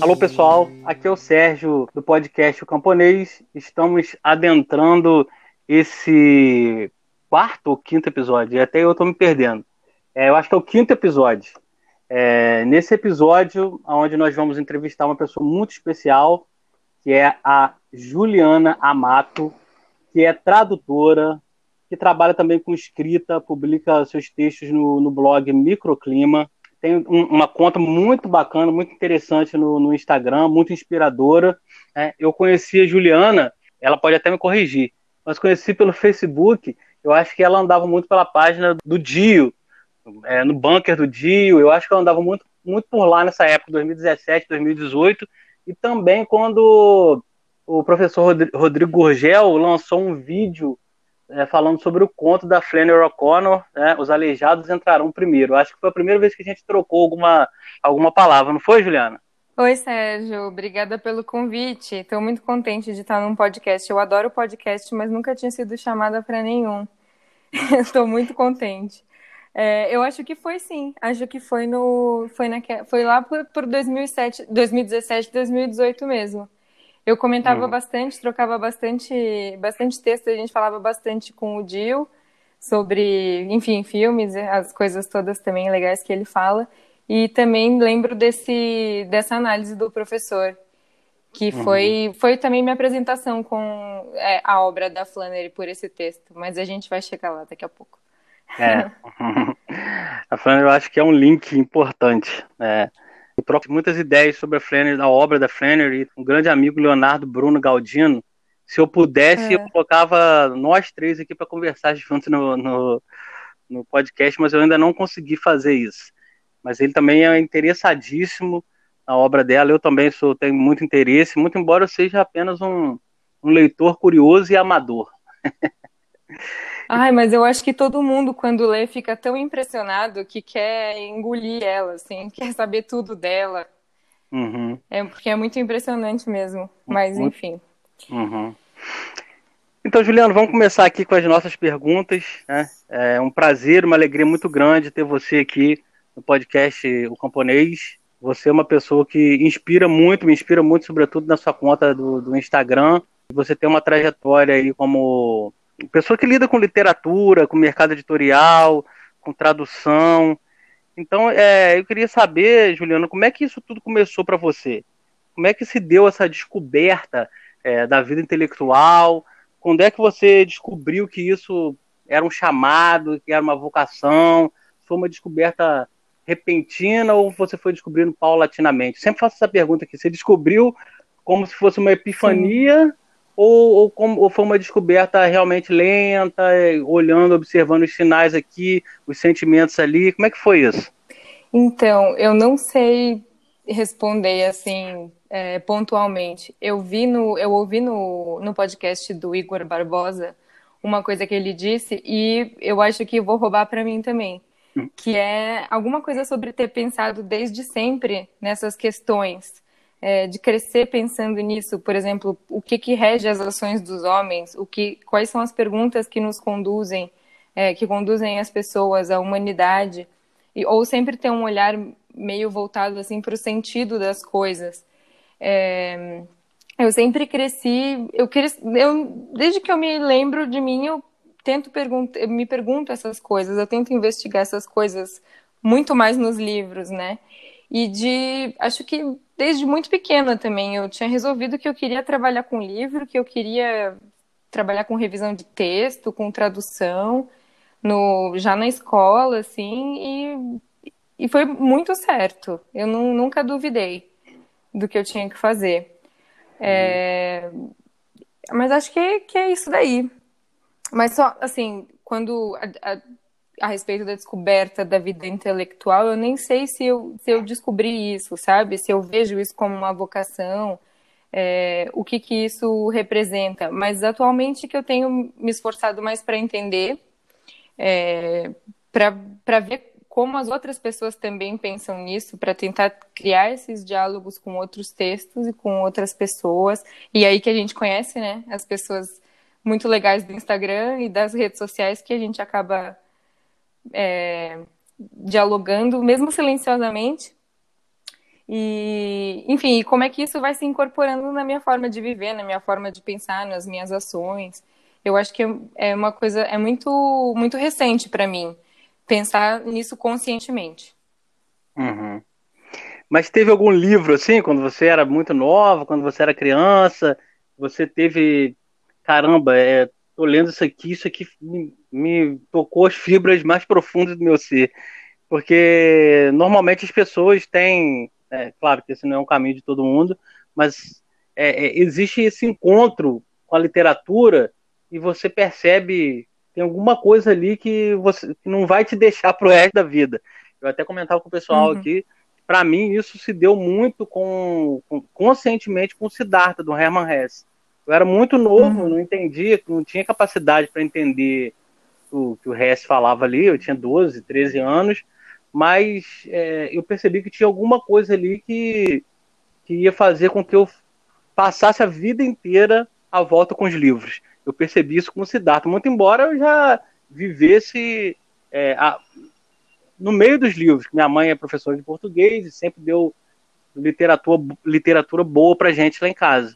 Alô pessoal, aqui é o Sérgio do podcast O Camponês. Estamos adentrando esse quarto ou quinto episódio, até eu estou me perdendo. É, eu acho que é o quinto episódio. É, nesse episódio, onde nós vamos entrevistar uma pessoa muito especial, que é a Juliana Amato, que é tradutora, que trabalha também com escrita, publica seus textos no, no blog Microclima. Tem um, uma conta muito bacana, muito interessante no, no Instagram, muito inspiradora. É, eu conheci a Juliana, ela pode até me corrigir, mas conheci pelo Facebook. Eu acho que ela andava muito pela página do Dio, é, no bunker do Dio. Eu acho que ela andava muito, muito por lá nessa época, 2017, 2018. E também quando o professor Rodrigo Gurgel lançou um vídeo é, falando sobre o conto da Flannery O'Connor, né, Os Aleijados Entrarão Primeiro. Acho que foi a primeira vez que a gente trocou alguma, alguma palavra, não foi, Juliana? Oi, Sérgio. Obrigada pelo convite. Estou muito contente de estar num podcast. Eu adoro podcast, mas nunca tinha sido chamada para nenhum. Estou muito contente. É, eu acho que foi sim. Acho que foi no foi, na, foi lá por, por 2007, 2017, 2018 mesmo. Eu comentava uhum. bastante, trocava bastante, bastante texto, a gente falava bastante com o Dio sobre, enfim, filmes, as coisas todas também legais que ele fala. E também lembro desse, dessa análise do professor, que uhum. foi, foi também minha apresentação com é, a obra da Flannery por esse texto, mas a gente vai chegar lá daqui a pouco. É. a Flannery eu acho que é um link importante. Né? Muitas ideias sobre a Flannery, a obra da Flannery, um grande amigo Leonardo Bruno Galdino. Se eu pudesse, é. eu colocava nós três aqui para conversar juntos no, no, no, podcast, mas eu ainda não consegui fazer isso. Mas ele também é interessadíssimo na obra dela. Eu também sou, tenho muito interesse, muito embora eu seja apenas um, um leitor curioso e amador. Ai, mas eu acho que todo mundo, quando lê, fica tão impressionado que quer engolir ela, assim, quer saber tudo dela. Uhum. É porque é muito impressionante mesmo. Mas, enfim. Uhum. Então, Juliano, vamos começar aqui com as nossas perguntas. Né? É um prazer, uma alegria muito grande ter você aqui no podcast O Camponês. Você é uma pessoa que inspira muito, me inspira muito, sobretudo na sua conta do, do Instagram. Você tem uma trajetória aí como pessoa que lida com literatura, com mercado editorial, com tradução. Então, é, eu queria saber, Juliana, como é que isso tudo começou para você? Como é que se deu essa descoberta é, da vida intelectual? Quando é que você descobriu que isso era um chamado, que era uma vocação? Foi uma descoberta repentina ou você foi descobrindo paulatinamente? Sempre faço essa pergunta aqui. Você descobriu como se fosse uma epifania Sim ou, ou, como, ou foi uma descoberta realmente lenta, é, olhando, observando os sinais aqui, os sentimentos ali? Como é que foi isso? Então, eu não sei responder assim é, pontualmente. Eu vi no, eu ouvi no, no podcast do Igor Barbosa uma coisa que ele disse e eu acho que vou roubar para mim também, hum. que é alguma coisa sobre ter pensado desde sempre nessas questões é, de crescer pensando nisso, por exemplo, o que, que rege as ações dos homens, o que, quais são as perguntas que nos conduzem, é, que conduzem as pessoas, a humanidade, e, ou sempre ter um olhar meio voltado assim para o sentido das coisas. É, eu sempre cresci, eu, eu desde que eu me lembro de mim, eu tento perguntar, me pergunto essas coisas, eu tento investigar essas coisas muito mais nos livros, né? E de, acho que desde muito pequena também, eu tinha resolvido que eu queria trabalhar com livro, que eu queria trabalhar com revisão de texto, com tradução, no, já na escola, assim, e, e foi muito certo. Eu não, nunca duvidei do que eu tinha que fazer. É, mas acho que, que é isso daí. Mas só, assim, quando a, a, a respeito da descoberta da vida intelectual, eu nem sei se eu, se eu descobri isso, sabe? Se eu vejo isso como uma vocação, é, o que, que isso representa. Mas atualmente que eu tenho me esforçado mais para entender, é, para ver como as outras pessoas também pensam nisso, para tentar criar esses diálogos com outros textos e com outras pessoas. E aí que a gente conhece, né, as pessoas muito legais do Instagram e das redes sociais que a gente acaba é, dialogando, mesmo silenciosamente. E, enfim, como é que isso vai se incorporando na minha forma de viver, na minha forma de pensar, nas minhas ações. Eu acho que é uma coisa, é muito, muito recente para mim pensar nisso conscientemente. Uhum. Mas teve algum livro assim, quando você era muito nova, quando você era criança, você teve, caramba, é, tô lendo isso aqui, isso aqui me, me tocou as fibras mais profundas do meu ser, porque normalmente as pessoas têm, é, claro que esse não é um caminho de todo mundo, mas é, é, existe esse encontro com a literatura e você percebe tem alguma coisa ali que você que não vai te deixar pro resto da vida. Eu até comentava com o pessoal uhum. aqui para mim, isso se deu muito com, com, conscientemente com o Siddhartha, do Hermann Hesse. Eu era muito novo, uhum. não entendia, não tinha capacidade para entender o que o Hesse falava ali. Eu tinha 12, 13 anos, mas é, eu percebi que tinha alguma coisa ali que, que ia fazer com que eu passasse a vida inteira à volta com os livros. Eu percebi isso com o Siddhartha, muito embora eu já vivesse é, a, no meio dos livros. Minha mãe é professora de português e sempre deu literatura, literatura boa pra gente lá em casa.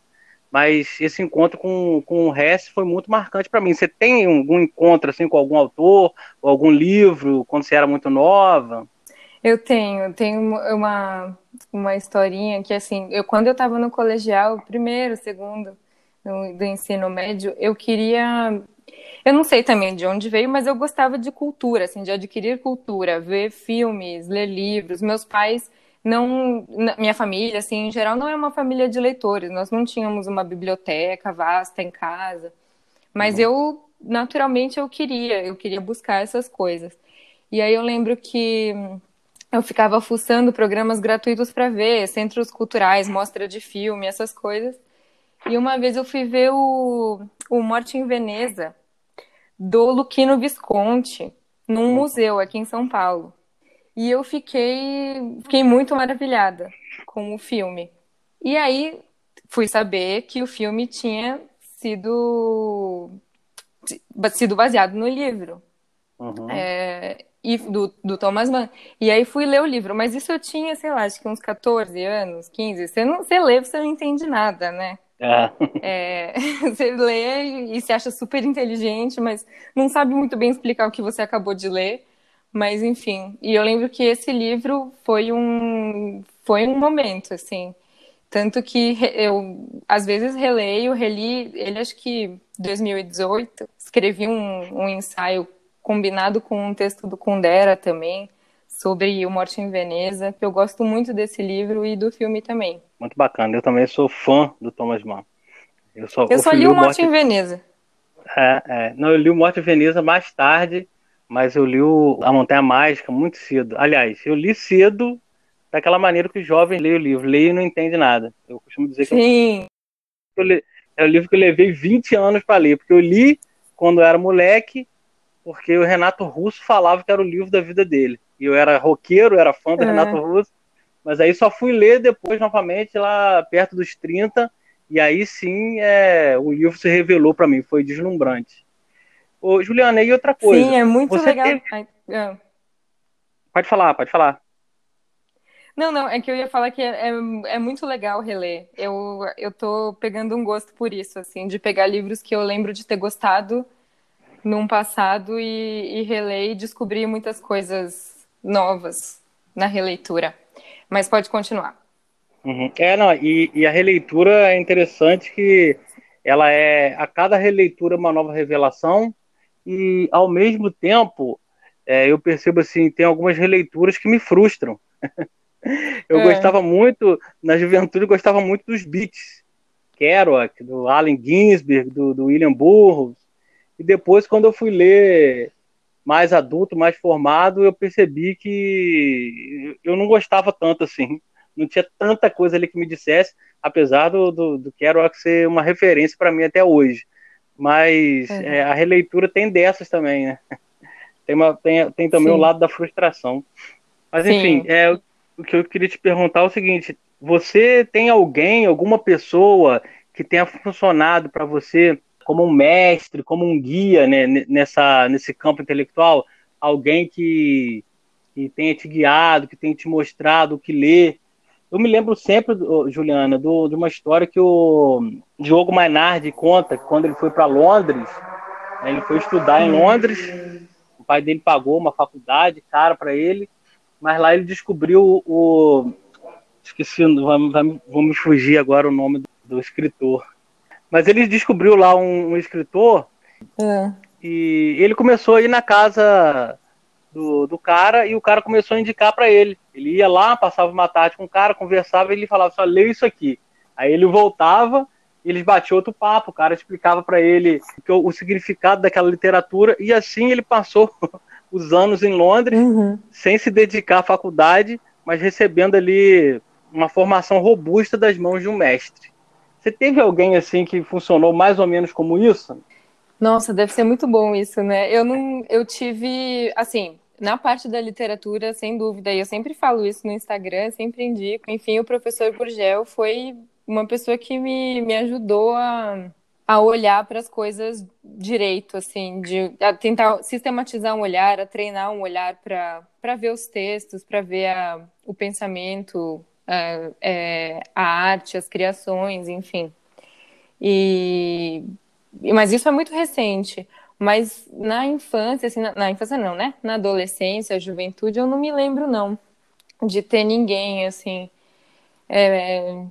Mas esse encontro com, com o Hess foi muito marcante para mim. Você tem algum encontro assim com algum autor ou algum livro quando você era muito nova? Eu tenho, tenho uma, uma historinha que assim, eu quando eu estava no colegial, primeiro, segundo, no, do ensino médio, eu queria eu não sei também de onde veio, mas eu gostava de cultura, assim, de adquirir cultura, ver filmes, ler livros. Meus pais não, minha família, assim, em geral, não é uma família de leitores. Nós não tínhamos uma biblioteca vasta em casa, mas uhum. eu naturalmente eu queria, eu queria buscar essas coisas. E aí eu lembro que eu ficava fuçando programas gratuitos para ver, centros culturais, mostra de filme, essas coisas. E uma vez eu fui ver o, o Morte em Veneza, do Luquino Visconti, num uhum. museu aqui em São Paulo. E eu fiquei, fiquei muito maravilhada com o filme. E aí fui saber que o filme tinha sido, sido baseado no livro. Uhum. É, e do, do Thomas Mann. E aí fui ler o livro, mas isso eu tinha, sei lá, acho que uns 14 anos, 15. Você não você lê, você não entende nada, né? É. É, você lê e se acha super inteligente, mas não sabe muito bem explicar o que você acabou de ler. Mas enfim, e eu lembro que esse livro foi um foi um momento assim, tanto que eu às vezes releio, reli ele acho que 2018, escrevi um, um ensaio combinado com um texto do Kundera também sobre o Morte em Veneza, que eu gosto muito desse livro e do filme também. Muito bacana. Eu também sou fã do Thomas Mann. Eu só, eu só li o Morte em Veneza. É, é. Não, eu li o Morte em Veneza mais tarde, mas eu li o A Montanha Mágica muito cedo. Aliás, eu li cedo daquela maneira que os jovens leem o livro. Leem e não entende nada. Eu costumo dizer que Sim. Eu, eu, é o livro que eu levei 20 anos para ler, porque eu li quando eu era moleque, porque o Renato Russo falava que era o livro da vida dele eu era roqueiro, era fã do é. Renato Russo, mas aí só fui ler depois novamente lá perto dos 30, e aí sim é, o livro se revelou para mim, foi deslumbrante. Ô, Juliana, e outra coisa? Sim, é muito legal. Teve... É. Pode falar, pode falar. Não, não, é que eu ia falar que é, é, é, muito legal reler. Eu, eu tô pegando um gosto por isso, assim, de pegar livros que eu lembro de ter gostado num passado e, e reler e descobrir muitas coisas novas na releitura. Mas pode continuar. Uhum. É, não, e, e, a releitura é interessante que ela é a cada releitura uma nova revelação e ao mesmo tempo é, eu percebo assim tem algumas releituras que me frustram. eu é. gostava muito na juventude gostava muito dos beats, Kerouac, do Allen Ginsberg, do, do William Burroughs e depois quando eu fui ler mais adulto, mais formado, eu percebi que eu não gostava tanto assim. Não tinha tanta coisa ali que me dissesse, apesar do, do, do Kerouac ser uma referência para mim até hoje. Mas uhum. é, a releitura tem dessas também, né? Tem, uma, tem, tem também Sim. o lado da frustração. Mas enfim, é, o que eu queria te perguntar é o seguinte: você tem alguém, alguma pessoa que tenha funcionado para você como um mestre, como um guia né, nessa, nesse campo intelectual, alguém que, que tenha te guiado, que tenha te mostrado o que ler. Eu me lembro sempre, Juliana, do, de uma história que o Diogo Mainardi conta, que quando ele foi para Londres, né, ele foi estudar em Londres, o pai dele pagou uma faculdade cara para ele, mas lá ele descobriu o. Esqueci, vamos me fugir agora o nome do, do escritor. Mas ele descobriu lá um, um escritor é. e ele começou a ir na casa do, do cara e o cara começou a indicar para ele. Ele ia lá, passava uma tarde com o cara, conversava e ele falava só lê isso aqui. Aí ele voltava, eles batiam outro papo, o cara explicava para ele o, o, significado daquela literatura e assim ele passou os anos em Londres uhum. sem se dedicar à faculdade, mas recebendo ali uma formação robusta das mãos de um mestre. Você teve alguém assim que funcionou mais ou menos como isso? Nossa, deve ser muito bom isso, né? Eu não, eu tive, assim, na parte da literatura, sem dúvida, e eu sempre falo isso no Instagram, sempre indico. Enfim, o professor Gurgel foi uma pessoa que me, me ajudou a, a olhar para as coisas direito, assim, de a tentar sistematizar um olhar, a treinar um olhar para ver os textos, para ver a, o pensamento, a, é, a arte, as criações, enfim. E, mas isso é muito recente. Mas na infância, assim, na, na, infância não, né? Na adolescência, juventude, eu não me lembro, não, de ter ninguém, assim. É,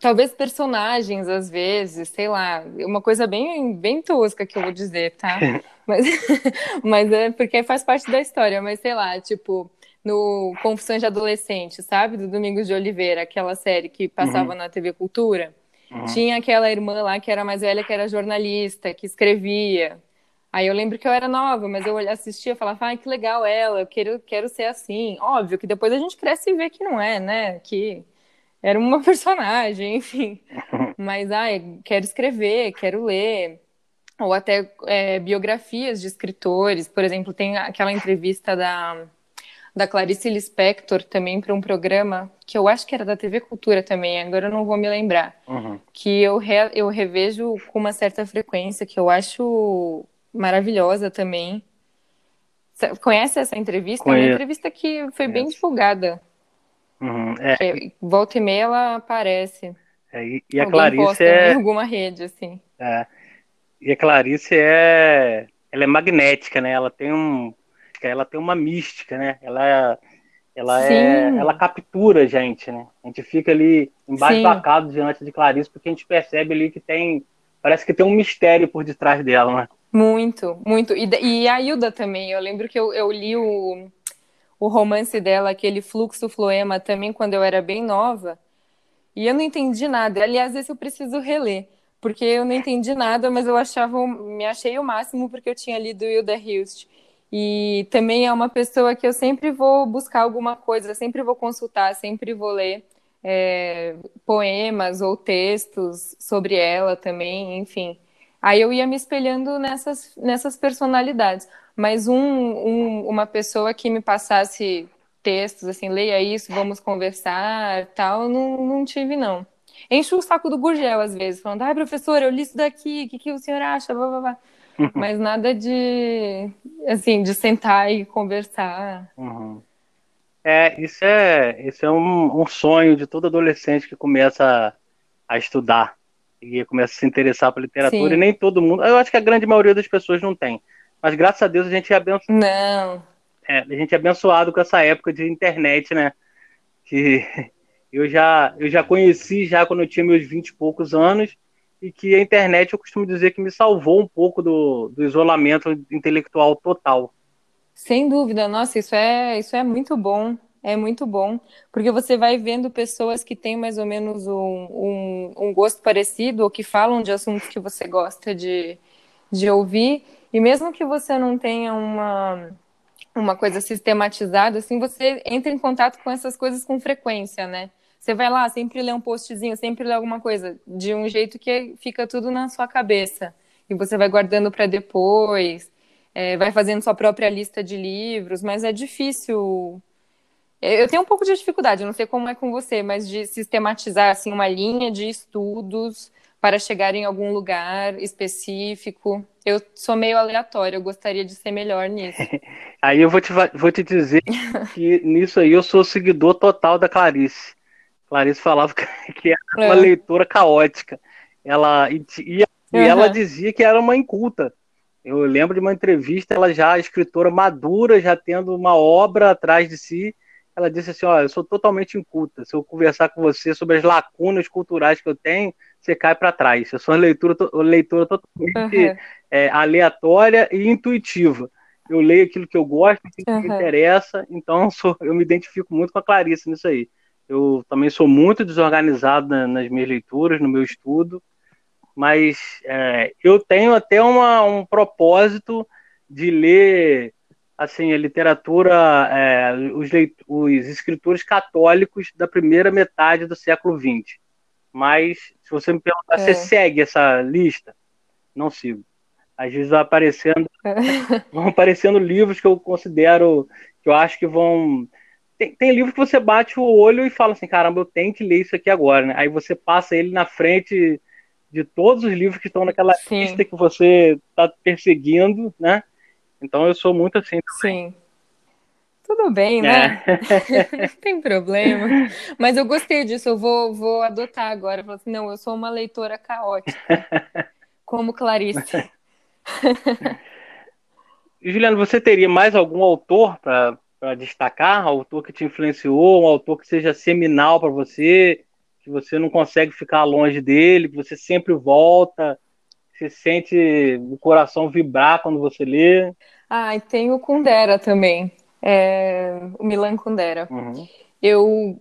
talvez personagens, às vezes, sei lá, uma coisa bem, bem tosca que eu vou dizer, tá? Mas, mas é porque faz parte da história, mas sei lá, tipo, no Confissões de Adolescente, sabe? Do Domingos de Oliveira, aquela série que passava uhum. na TV Cultura. Uhum. Tinha aquela irmã lá que era mais velha, que era jornalista, que escrevia. Aí eu lembro que eu era nova, mas eu assistia e falava, ah, que legal ela, eu quero, quero ser assim. Óbvio que depois a gente cresce e vê que não é, né? Que era uma personagem, enfim. Mas, ai, quero escrever, quero ler. Ou até é, biografias de escritores. Por exemplo, tem aquela entrevista da, da Clarice Lispector também para um programa que eu acho que era da TV Cultura também, agora eu não vou me lembrar. Uhum. Que eu, re, eu revejo com uma certa frequência, que eu acho maravilhosa também. Conhece essa entrevista? Conheço. É uma entrevista que foi Conheço. bem divulgada. Uhum, é. Volta e meia ela aparece. É, e, e a Clarice é. Em alguma rede, assim. É. E a Clarice é. Ela é magnética, né? Ela tem um. Ela tem uma mística, né? Ela, ela, é, ela captura a gente, né? A gente fica ali embasbacado diante de Clarice, porque a gente percebe ali que tem. Parece que tem um mistério por detrás dela, né? Muito, muito. E, e a Hilda também. Eu lembro que eu, eu li o o romance dela, aquele fluxo floema, também quando eu era bem nova. E eu não entendi nada. Aliás, esse eu preciso reler, porque eu não entendi nada, mas eu achava, me achei o máximo porque eu tinha lido Hilda Hilst. E também é uma pessoa que eu sempre vou buscar alguma coisa, sempre vou consultar, sempre vou ler é, poemas ou textos sobre ela também, enfim. Aí eu ia me espelhando nessas, nessas personalidades mas um, um, uma pessoa que me passasse textos, assim, leia isso, vamos conversar, tal, não, não tive, não. Encho o saco do Gurgel, às vezes, falando, ai, professor, eu li isso daqui, o que, que o senhor acha? Blá, blá, blá. Mas nada de, assim, de sentar e conversar. Uhum. É, isso é, isso é um, um, sonho de todo adolescente que começa a, a estudar e começa a se interessar por literatura, Sim. e nem todo mundo, eu acho que a grande maioria das pessoas não tem. Mas graças a Deus a gente é abençoado. Não. É, a gente é abençoado com essa época de internet, né? Que eu já, eu já conheci já quando eu tinha meus vinte e poucos anos e que a internet eu costumo dizer que me salvou um pouco do, do isolamento intelectual total. Sem dúvida, nossa, isso é, isso é muito bom. É muito bom, porque você vai vendo pessoas que têm mais ou menos um, um, um gosto parecido ou que falam de assuntos que você gosta de, de ouvir, e mesmo que você não tenha uma, uma coisa sistematizada, assim, você entra em contato com essas coisas com frequência, né? Você vai lá, sempre lê um postzinho, sempre lê alguma coisa, de um jeito que fica tudo na sua cabeça. E você vai guardando para depois, é, vai fazendo sua própria lista de livros, mas é difícil. Eu tenho um pouco de dificuldade, não sei como é com você, mas de sistematizar assim, uma linha de estudos para chegar em algum lugar específico. Eu sou meio aleatória, eu gostaria de ser melhor nisso. aí eu vou te, vou te dizer que nisso aí eu sou seguidor total da Clarice. Clarice falava que era uma é. leitora caótica. Ela, e, e, uhum. ela dizia que era uma inculta. Eu lembro de uma entrevista, ela já escritora madura, já tendo uma obra atrás de si. Ela disse assim: Olha, eu sou totalmente inculta. Se eu conversar com você sobre as lacunas culturais que eu tenho, você cai para trás. Eu sou uma leitura, leitura totalmente uhum. é, aleatória e intuitiva. Eu leio aquilo que eu gosto, aquilo que uhum. me interessa, então eu, sou, eu me identifico muito com a Clarice nisso aí. Eu também sou muito desorganizado na, nas minhas leituras, no meu estudo, mas é, eu tenho até uma, um propósito de ler assim a literatura, é, os, os escritores católicos da primeira metade do século XX. Mas se você me perguntar, é. você segue essa lista? Não sigo. Às vezes vai aparecendo, é. vão aparecendo livros que eu considero, que eu acho que vão tem, tem livro que você bate o olho e fala assim, caramba, eu tenho que ler isso aqui agora, né? Aí você passa ele na frente de todos os livros que estão naquela Sim. lista que você está perseguindo, né? Então eu sou muito assim também. Sim. Tudo bem, né? É. Não tem problema. Mas eu gostei disso, eu vou, vou adotar agora. Assim, não, eu sou uma leitora caótica. como Clarice. Juliano, você teria mais algum autor para para destacar? Um autor que te influenciou, um autor que seja seminal para você, que você não consegue ficar longe dele, que você sempre volta, que você sente o coração vibrar quando você lê? Ah, e tem o Kundera também, é, o Milan Kundera. Uhum. Eu,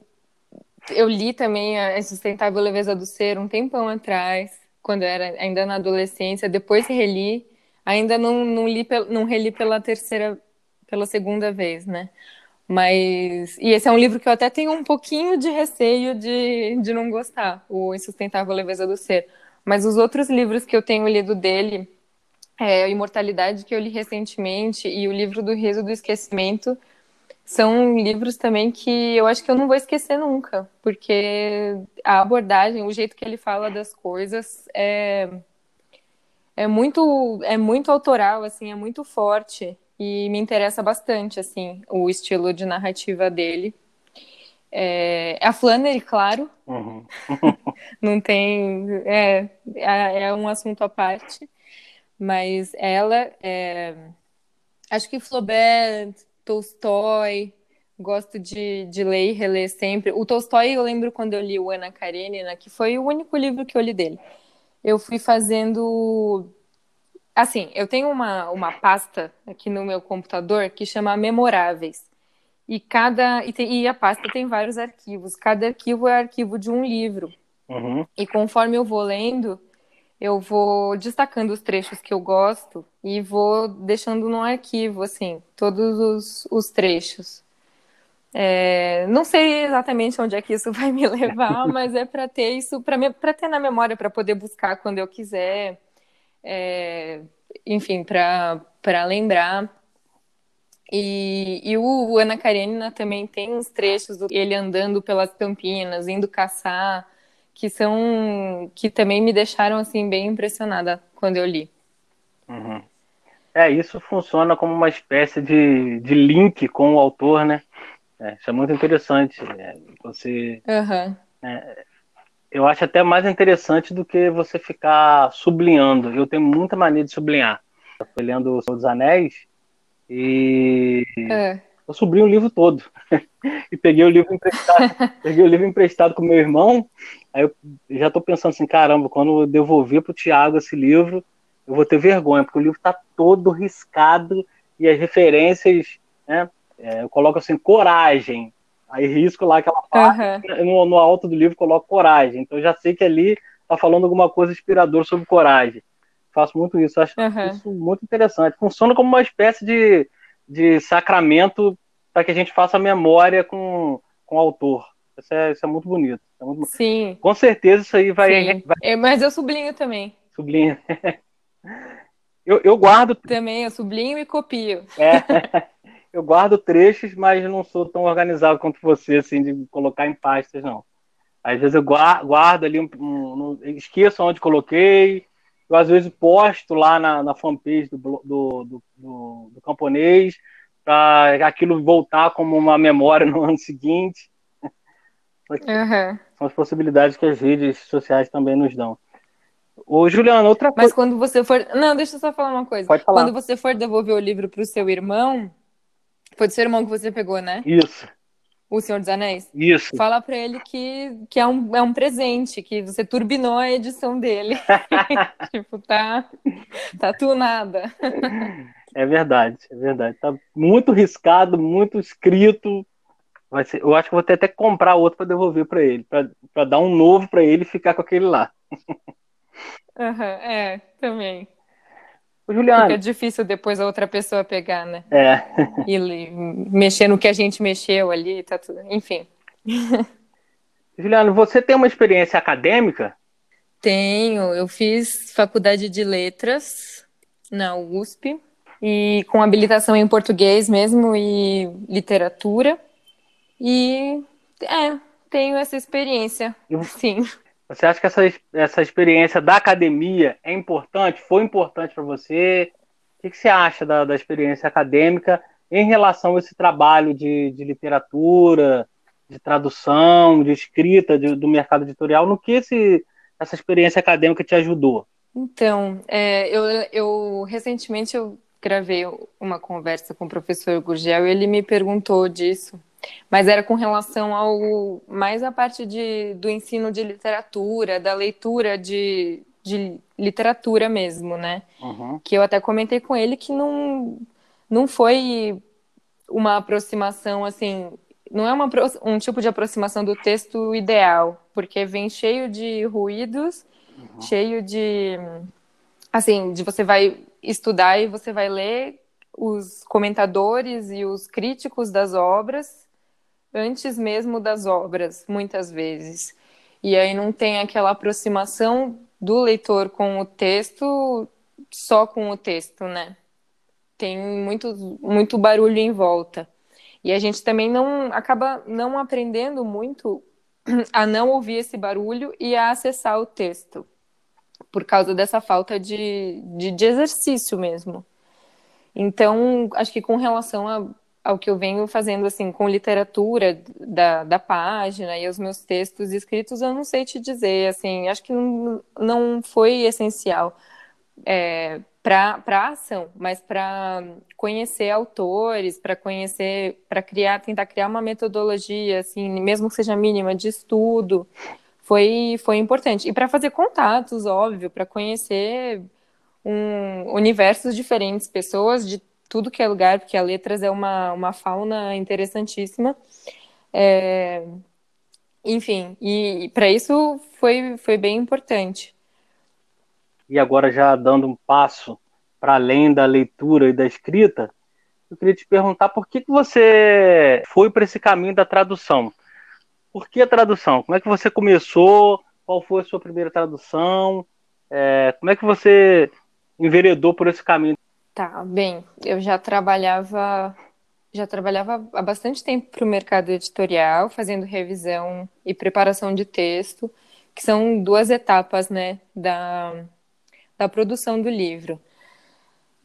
eu li também a Sustentável Leveza do Ser um tempão atrás, quando eu era ainda na adolescência, depois reli, ainda não, não, li, não reli pela terceira pela segunda vez, né? Mas. E esse é um livro que eu até tenho um pouquinho de receio de, de não gostar, O Insustentável Leveza do Ser. Mas os outros livros que eu tenho lido dele, é, Imortalidade, que eu li recentemente, e o livro do Riso do Esquecimento, são livros também que eu acho que eu não vou esquecer nunca, porque a abordagem, o jeito que ele fala das coisas é, é muito é muito autoral, assim, é muito forte e me interessa bastante, assim, o estilo de narrativa dele. É, a Flannery, claro, uhum. não tem, é, é, é um assunto à parte, mas ela, é, acho que Flaubert, Tolstói, gosto de, de ler e reler sempre. O Tolstói, eu lembro quando eu li o Ana Karenina, que foi o único livro que eu li dele. Eu fui fazendo Assim, eu tenho uma, uma pasta aqui no meu computador que chama Memoráveis. E cada e, tem, e a pasta tem vários arquivos. Cada arquivo é arquivo de um livro. Uhum. E conforme eu vou lendo, eu vou destacando os trechos que eu gosto e vou deixando no arquivo, assim, todos os, os trechos. É, não sei exatamente onde é que isso vai me levar, mas é para ter isso, para ter na memória, para poder buscar quando eu quiser é, enfim, para lembrar. E, e o, o Ana Karenina também tem uns trechos ele andando pelas Campinas, indo caçar, que são que também me deixaram assim bem impressionada quando eu li. Uhum. É, isso funciona como uma espécie de, de link com o autor, né? É, isso é muito interessante. É, você uhum. é, eu acho até mais interessante do que você ficar sublinhando. Eu tenho muita mania de sublinhar. Eu fui lendo O Senhor dos Anéis e é. eu subli o livro todo. e peguei o livro emprestado. peguei o livro emprestado com meu irmão. Aí eu já estou pensando assim, caramba, quando eu devolver para o Tiago esse livro, eu vou ter vergonha, porque o livro está todo riscado e as referências, né? É, eu coloco assim, coragem, Aí risco lá aquela parte, uhum. no, no alto do livro coloco coragem. Então já sei que ali tá falando alguma coisa inspiradora sobre coragem. Faço muito isso, acho uhum. isso muito interessante. Funciona como uma espécie de, de sacramento para que a gente faça memória com, com o autor. Isso é, isso é muito bonito. É muito... Sim. Com certeza isso aí vai. vai... É, mas eu sublinho também. Sublinho. eu, eu guardo. Também, eu sublinho e copio. É. eu guardo trechos, mas não sou tão organizado quanto você, assim, de colocar em pastas, não. Às vezes eu guardo ali, um, um, esqueço onde coloquei, eu às vezes posto lá na, na fanpage do, do, do, do, do camponês, para aquilo voltar como uma memória no ano seguinte. Uhum. São as possibilidades que as redes sociais também nos dão. Ô, Juliana, outra coisa. Mas quando você for. Não, deixa eu só falar uma coisa. Pode falar. Quando você for devolver o livro para o seu irmão, foi do seu irmão que você pegou, né? Isso. O Senhor dos Anéis? Isso. Fala para ele que, que é, um, é um presente, que você turbinou a edição dele. tipo, tá, tá tunada. É verdade, é verdade. Tá muito riscado, muito escrito. Vai ser, eu acho que vou ter até que comprar outro para devolver para ele, para dar um novo para ele e ficar com aquele lá. Uhum, é, também. O Juliano. Fica difícil depois a outra pessoa pegar, né? É. E mexer no que a gente mexeu ali, tá tudo. Enfim. Juliano, você tem uma experiência acadêmica? Tenho. Eu fiz faculdade de letras na USP e com habilitação em português mesmo e literatura. E é, tenho essa experiência. Eu... Sim. Você acha que essa, essa experiência da academia é importante? Foi importante para você? O que, que, você acha da, da experiência acadêmica em relação a esse trabalho de, de literatura, de tradução, de escrita de, do mercado editorial? No que esse, essa experiência acadêmica te ajudou? Então, é, eu, eu recentemente eu gravei uma conversa com o professor Gurgel e ele me perguntou disso mas era com relação ao mais a parte de, do ensino de literatura, da leitura de, de literatura mesmo, né? Uhum. Que eu até comentei com ele que não, não foi uma aproximação assim, não é uma, um tipo de aproximação do texto ideal, porque vem cheio de ruídos, uhum. cheio de assim, de você vai estudar e você vai ler os comentadores e os críticos das obras antes mesmo das obras, muitas vezes. E aí não tem aquela aproximação do leitor com o texto só com o texto, né? Tem muito, muito barulho em volta. E a gente também não acaba não aprendendo muito a não ouvir esse barulho e a acessar o texto, por causa dessa falta de, de, de exercício mesmo. Então, acho que com relação a ao que eu venho fazendo assim com literatura da, da página e os meus textos escritos, eu não sei te dizer, assim, acho que não, não foi essencial é, para ação, mas para conhecer autores, para conhecer, para criar, tentar criar uma metodologia, assim, mesmo que seja mínima, de estudo, foi, foi importante. E para fazer contatos, óbvio, para conhecer um, universos diferentes, pessoas de tudo que é lugar, porque a Letras é uma, uma fauna interessantíssima. É, enfim, e, e para isso foi, foi bem importante. E agora, já dando um passo para além da leitura e da escrita, eu queria te perguntar por que, que você foi para esse caminho da tradução? Por que a tradução? Como é que você começou? Qual foi a sua primeira tradução? É, como é que você enveredou por esse caminho? Tá, bem, eu já trabalhava já trabalhava há bastante tempo para o mercado editorial, fazendo revisão e preparação de texto, que são duas etapas, né, da, da produção do livro.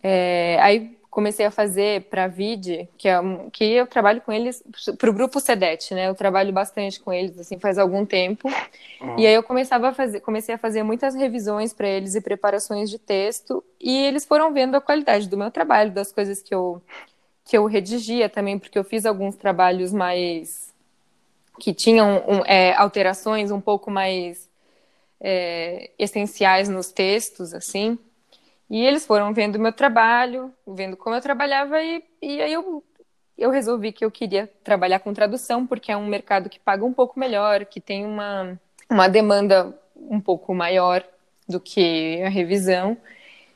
É, aí comecei a fazer para a VID, que, é, que eu trabalho com eles, para o grupo SEDET, né? Eu trabalho bastante com eles, assim, faz algum tempo. Uhum. E aí eu começava a fazer, comecei a fazer muitas revisões para eles e preparações de texto, e eles foram vendo a qualidade do meu trabalho, das coisas que eu, que eu redigia também, porque eu fiz alguns trabalhos mais. que tinham um, é, alterações um pouco mais é, essenciais nos textos, assim. E eles foram vendo meu trabalho, vendo como eu trabalhava, e, e aí eu, eu resolvi que eu queria trabalhar com tradução, porque é um mercado que paga um pouco melhor, que tem uma, uma demanda um pouco maior do que a revisão.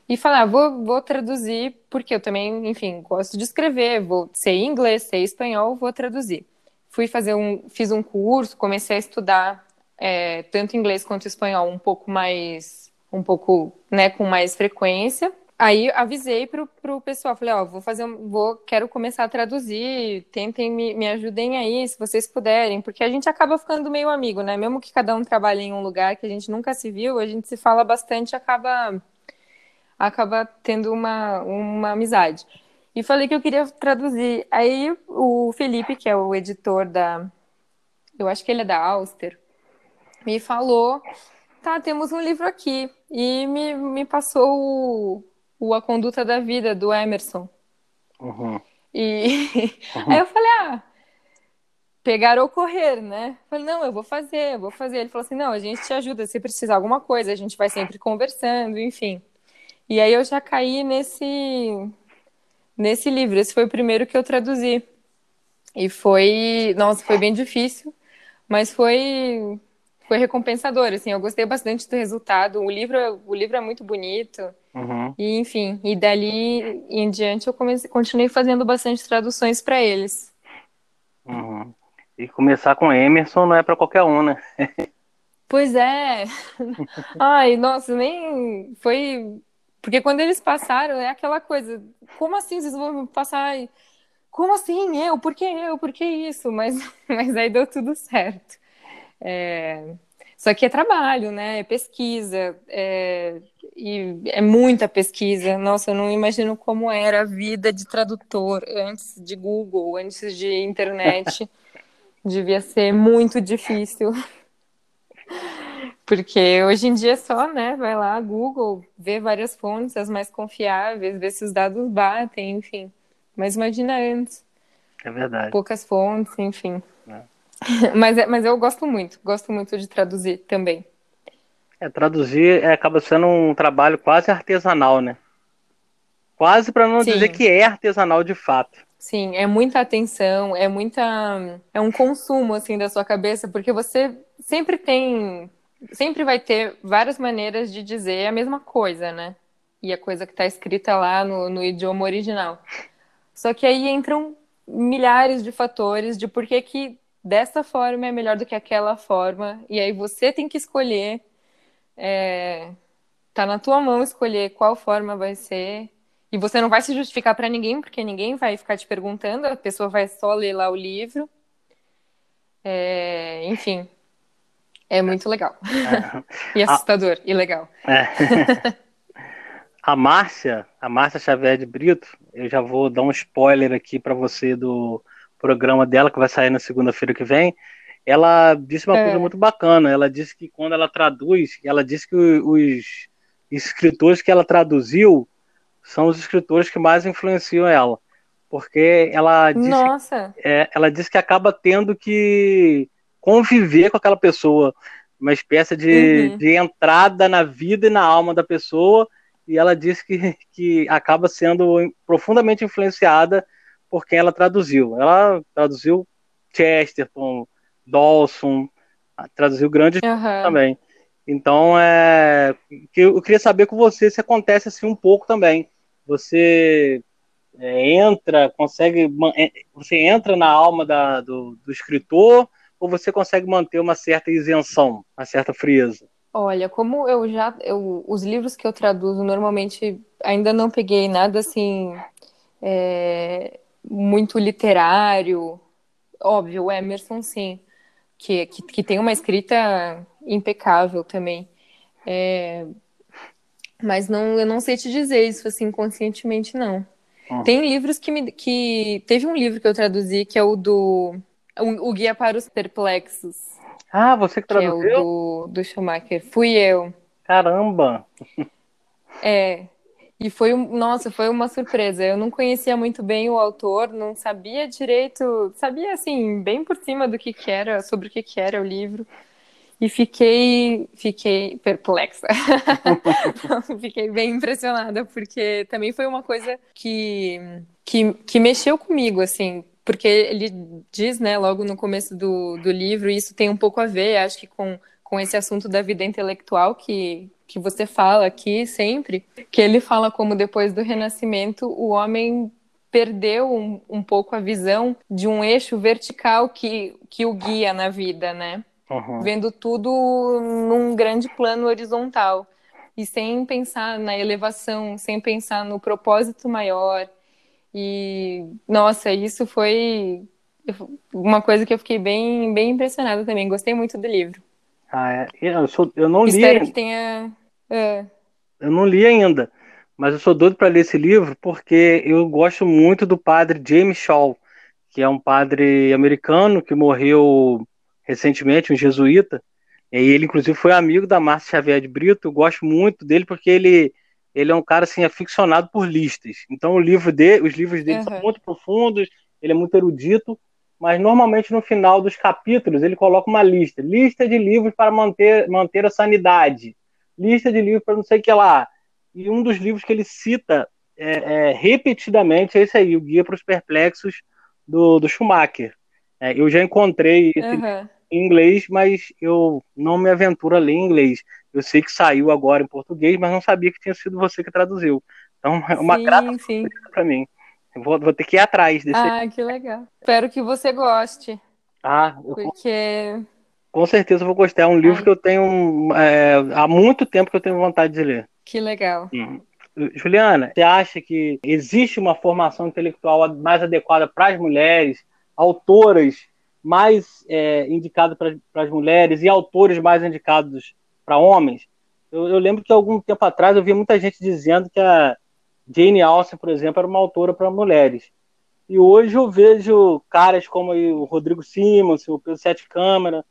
E falar, ah, vou, vou traduzir, porque eu também, enfim, gosto de escrever, vou sei inglês, sei espanhol, vou traduzir. Fui fazer um, fiz um curso, comecei a estudar é, tanto inglês quanto espanhol um pouco mais um pouco, né, com mais frequência. Aí avisei pro, pro pessoal, falei, ó, vou fazer, vou, quero começar a traduzir, tentem me, me ajudem aí, se vocês puderem, porque a gente acaba ficando meio amigo, né? Mesmo que cada um trabalhe em um lugar que a gente nunca se viu, a gente se fala bastante, acaba acaba tendo uma, uma amizade. E falei que eu queria traduzir. Aí o Felipe, que é o editor da. Eu acho que ele é da Auster, me falou: tá, temos um livro aqui. E me, me passou o, o A Conduta da Vida, do Emerson. Uhum. E uhum. aí eu falei: ah, pegar ou correr, né? falei: não, eu vou fazer, eu vou fazer. Ele falou assim: não, a gente te ajuda se precisar alguma coisa, a gente vai sempre conversando, enfim. E aí eu já caí nesse nesse livro. Esse foi o primeiro que eu traduzi. E foi, nossa, foi bem difícil, mas foi foi recompensador, assim, eu gostei bastante do resultado. O livro, o livro é muito bonito. Uhum. E enfim, e dali em diante eu comecei, continuei fazendo bastante traduções para eles. Uhum. E começar com Emerson não é para qualquer um, né? pois é. Ai, nossa, nem foi porque quando eles passaram, é aquela coisa, como assim vocês vão passar? Como assim eu? Por que eu? Por que isso? Mas, mas aí deu tudo certo. É... Só que é trabalho, né? É pesquisa, é... e é muita pesquisa. Nossa, eu não imagino como era a vida de tradutor antes de Google, antes de internet. Devia ser muito difícil. Porque hoje em dia é só, né? Vai lá, Google, vê várias fontes, as mais confiáveis, vê se os dados batem, enfim. Mas imagina antes. É verdade. Poucas fontes, enfim. Mas, é, mas eu gosto muito, gosto muito de traduzir também. É, traduzir é, acaba sendo um trabalho quase artesanal, né? Quase para não Sim. dizer que é artesanal de fato. Sim, é muita atenção, é muita. É um consumo, assim, da sua cabeça, porque você sempre tem sempre vai ter várias maneiras de dizer a mesma coisa, né? E a coisa que está escrita lá no, no idioma original. Só que aí entram milhares de fatores de por que, que dessa forma é melhor do que aquela forma. E aí você tem que escolher. É, tá na tua mão escolher qual forma vai ser. E você não vai se justificar para ninguém, porque ninguém vai ficar te perguntando, a pessoa vai só ler lá o livro. É, enfim, é muito legal. É. e assustador, a... e legal. É. a Márcia, a Márcia Xavier de Brito, eu já vou dar um spoiler aqui para você do programa dela, que vai sair na segunda-feira que vem. Ela disse uma é. coisa muito bacana. Ela disse que quando ela traduz, ela disse que os escritores que ela traduziu são os escritores que mais influenciam ela. Porque ela disse, Nossa. É, ela disse que acaba tendo que conviver com aquela pessoa, uma espécie de, uhum. de entrada na vida e na alma da pessoa, e ela disse que, que acaba sendo profundamente influenciada por quem ela traduziu. Ela traduziu Chesterton, Dawson, traduziu grandes uhum. também. Então, é, eu queria saber com você se acontece assim um pouco também. Você é, entra, consegue, é, você entra na alma da, do, do escritor ou você consegue manter uma certa isenção, uma certa frieza? Olha, como eu já. Eu, os livros que eu traduzo normalmente ainda não peguei nada assim. É, muito literário. Óbvio, o Emerson, sim. Que, que, que tem uma escrita impecável também. É, mas não, eu não sei te dizer isso assim conscientemente, não. Uhum. Tem livros que me. que Teve um livro que eu traduzi que é o do o, o Guia para os Perplexos. Ah, você que traduziu? Que é o do, do Schumacher. Fui eu. Caramba! É. E foi, nossa, foi uma surpresa. Eu não conhecia muito bem o autor, não sabia direito, sabia assim, bem por cima do que, que era, sobre o que, que era o livro. E fiquei, fiquei perplexa. fiquei bem impressionada, porque também foi uma coisa que, que, que mexeu comigo, assim, porque ele diz, né, logo no começo do, do livro, e isso tem um pouco a ver, acho que com, com esse assunto da vida intelectual que, que você fala aqui sempre, que ele fala como depois do Renascimento o homem perdeu um, um pouco a visão de um eixo vertical que, que o guia na vida, né? Uhum. Vendo tudo num grande plano horizontal. e sem pensar na elevação, sem pensar no propósito maior. E, nossa, isso foi uma coisa que eu fiquei bem, bem impressionada também. Gostei muito do livro. Ah, é. Eu, sou, eu não li. Espero que tenha. É. Eu não li ainda, mas eu sou doido para ler esse livro porque eu gosto muito do padre James Shaw, que é um padre americano que morreu recentemente, um jesuíta. E ele, inclusive, foi amigo da Márcia Xavier de Brito. Eu gosto muito dele porque ele, ele é um cara assim, aficionado por listas. Então, o livro dele, os livros dele uhum. são muito profundos, ele é muito erudito, mas normalmente no final dos capítulos ele coloca uma lista: lista de livros para manter, manter a sanidade, lista de livros para não sei o que lá. E um dos livros que ele cita é, é, repetidamente é esse aí, O Guia para os Perplexos do, do Schumacher. É, eu já encontrei esse uhum. em inglês, mas eu não me aventuro a ler em inglês. Eu sei que saiu agora em português, mas não sabia que tinha sido você que traduziu. Então é uma grata para mim. Vou, vou ter que ir atrás desse. Ah, que legal. Espero que você goste. Ah, eu... porque. Com certeza eu vou gostar. É um livro Ai. que eu tenho. É, há muito tempo que eu tenho vontade de ler. Que legal. Hum. Juliana, você acha que existe uma formação intelectual mais adequada para as mulheres, autoras mais é, indicadas para as mulheres e autores mais indicados para homens? Eu, eu, lembro que algum tempo atrás eu vi muita gente dizendo que a Jane Austen, por exemplo, era uma autora para mulheres. E hoje eu vejo caras como o Rodrigo Simons, o Pedro Sete Câmara,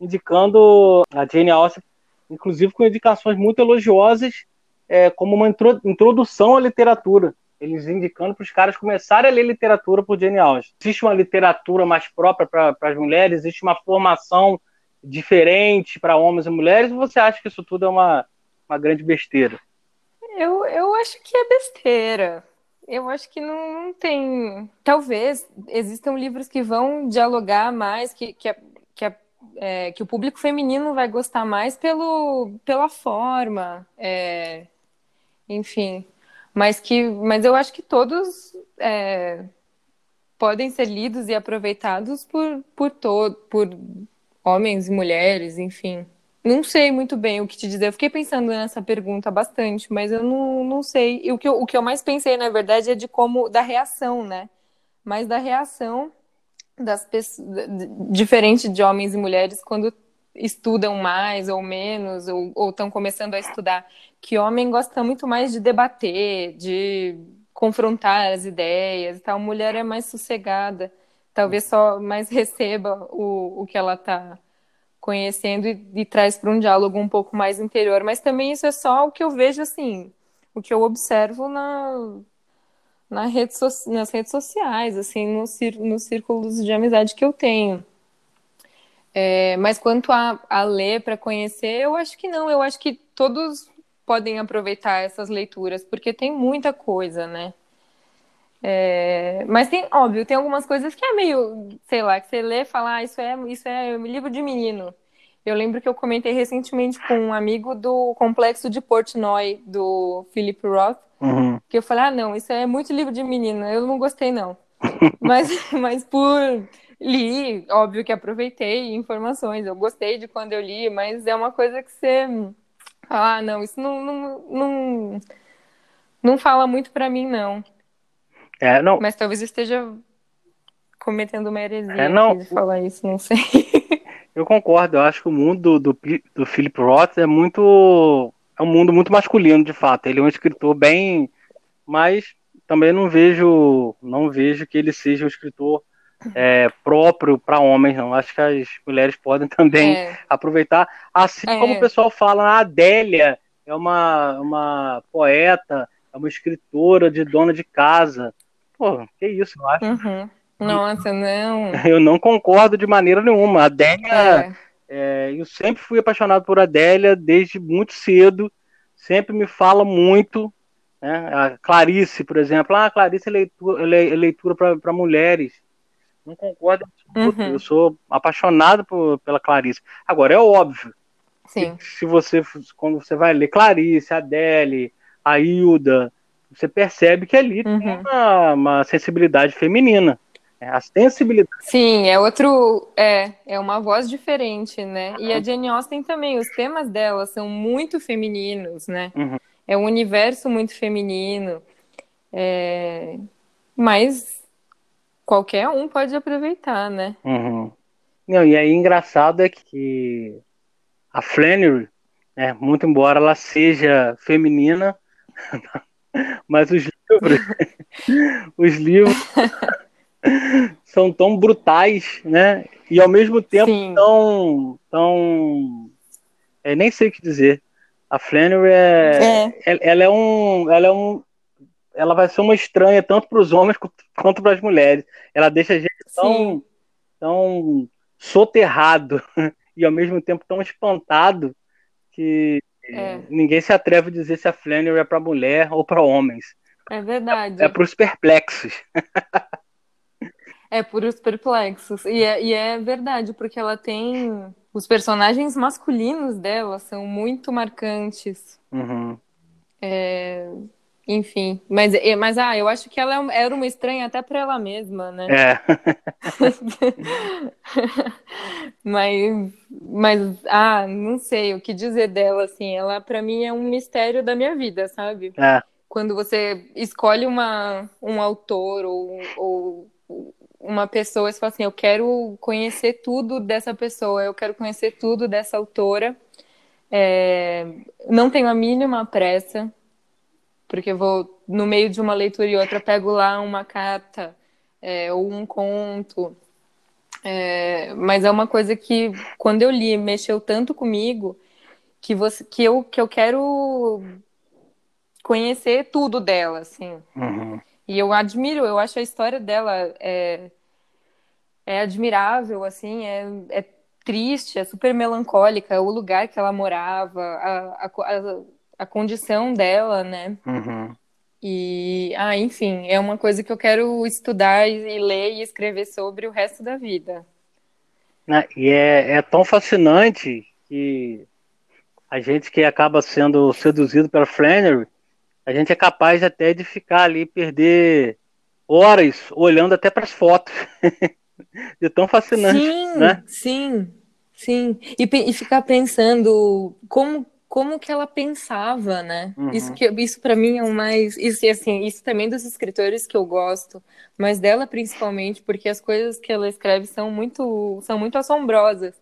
indicando a Jane Austen, inclusive com indicações muito elogiosas, é, como uma introdução à literatura. Eles indicando para os caras começarem a ler literatura por Jane Austen. Existe uma literatura mais própria para as mulheres? Existe uma formação diferente para homens e mulheres? Ou você acha que isso tudo é uma, uma grande besteira? Eu, eu acho que é besteira. Eu acho que não, não tem. Talvez existam livros que vão dialogar mais, que, que, a, que, a, é, que o público feminino vai gostar mais pelo, pela forma, é, enfim. Mas, que, mas eu acho que todos é, podem ser lidos e aproveitados por, por, todo, por homens e mulheres, enfim. Não sei muito bem o que te dizer. Eu fiquei pensando nessa pergunta bastante, mas eu não, não sei. E o que, eu, o que eu mais pensei, na verdade, é de como da reação, né? Mas da reação das pessoas, diferente de homens e mulheres, quando estudam mais ou menos, ou estão começando a estudar, que homem gosta muito mais de debater, de confrontar as ideias e tal. Mulher é mais sossegada, talvez só mais receba o, o que ela está conhecendo e, e traz para um diálogo um pouco mais interior. Mas também isso é só o que eu vejo assim, o que eu observo na, na rede so, nas redes sociais, assim, no, nos círculos de amizade que eu tenho. É, mas quanto a, a ler para conhecer, eu acho que não. Eu acho que todos podem aproveitar essas leituras, porque tem muita coisa, né? É, mas tem, óbvio, tem algumas coisas que é meio, sei lá, que você lê e fala, ah, isso é, isso é livro de menino. Eu lembro que eu comentei recentemente com um amigo do Complexo de Portnoy, do Philip Roth, uhum. que eu falei, ah, não, isso é muito livro de menino, eu não gostei, não. mas, mas por li, óbvio que aproveitei informações, eu gostei de quando eu li, mas é uma coisa que você ah, não, isso não, não, não, não fala muito para mim, não. É, não. Mas talvez esteja cometendo uma heresia é, não. de falar isso, não sei. Eu concordo, eu acho que o mundo do, do Philip Roth é muito. É um mundo muito masculino, de fato. Ele é um escritor bem. Mas também não vejo. Não vejo que ele seja um escritor é, próprio para homens, não. Acho que as mulheres podem também é. aproveitar. Assim é. como o pessoal fala, a Adélia é uma, uma poeta, é uma escritora de dona de casa. Pô, que isso, eu acho. Uhum. Nossa, não. Eu não concordo de maneira nenhuma. A Adélia, é. é. eu sempre fui apaixonado por Adélia desde muito cedo. Sempre me fala muito. Né? A Clarice, por exemplo. Ah, Clarice é leitura, é leitura para mulheres. Não concordo. Uhum. Eu sou apaixonado por, pela Clarice. Agora, é óbvio. Sim. Se você, quando você vai ler Clarice, Adele, a Hilda, você percebe que ali uhum. tem uma, uma, sensibilidade feminina. É a sensibilidade. Sim, é outro. É, é uma voz diferente, né? E a Jane Austen também, os temas dela são muito femininos, né? Uhum. É um universo muito feminino. É... Mas qualquer um pode aproveitar, né? Uhum. Não, e aí engraçado é que a Flannery, né, muito embora ela seja feminina, mas os livros, os livros são tão brutais, né? E ao mesmo tempo Sim. tão, tão, é, nem sei o que dizer. A Flannery é, ela, ela é um, ela é um, ela vai ser uma estranha tanto para os homens quanto para as mulheres. Ela deixa a gente tão, tão soterrado e ao mesmo tempo tão espantado que É. ninguém se atreve a dizer se a Flannery é para mulher ou para homens. É verdade. É para os perplexos. É por os perplexos. E é, e é verdade, porque ela tem. Os personagens masculinos dela são muito marcantes. Uhum. Enfim. Mas, mas ah, eu acho que ela é era uma estranha até para ela mesma, né? É. Mas, mas, ah, não sei o que dizer dela, assim. Ela, para mim, é um mistério da minha vida, sabe? É. Quando você escolhe uma, um autor ou, ou uma pessoa e você fala assim, eu quero conhecer tudo dessa pessoa, eu quero conhecer tudo dessa autora. É, não tenho a mínima pressa, porque eu vou, no meio de uma leitura e outra, pego lá uma carta é, ou um conto. É, mas é uma coisa que, quando eu li, mexeu tanto comigo que, você, que, eu, que eu quero conhecer tudo dela, assim. Uhum. E eu admiro, eu acho a história dela é, é admirável, assim, é, é triste, é super melancólica, o lugar que ela morava, a, a, a, a condição dela, né? Uhum. E, ah, enfim, é uma coisa que eu quero estudar e, ler e escrever sobre o resto da vida. Né, E é, é tão fascinante que a gente que acaba sendo seduzido pela Flannery, a gente é capaz até de ficar ali, perder horas olhando até para as fotos. de tão fascinante, Sim, né? sim, sim. E, e ficar pensando como, como que ela pensava, né? Uhum. Isso, que, isso para mim é o mais. Isso, assim, isso também dos escritores que eu gosto, mas dela principalmente, porque as coisas que ela escreve são muito, são muito assombrosas.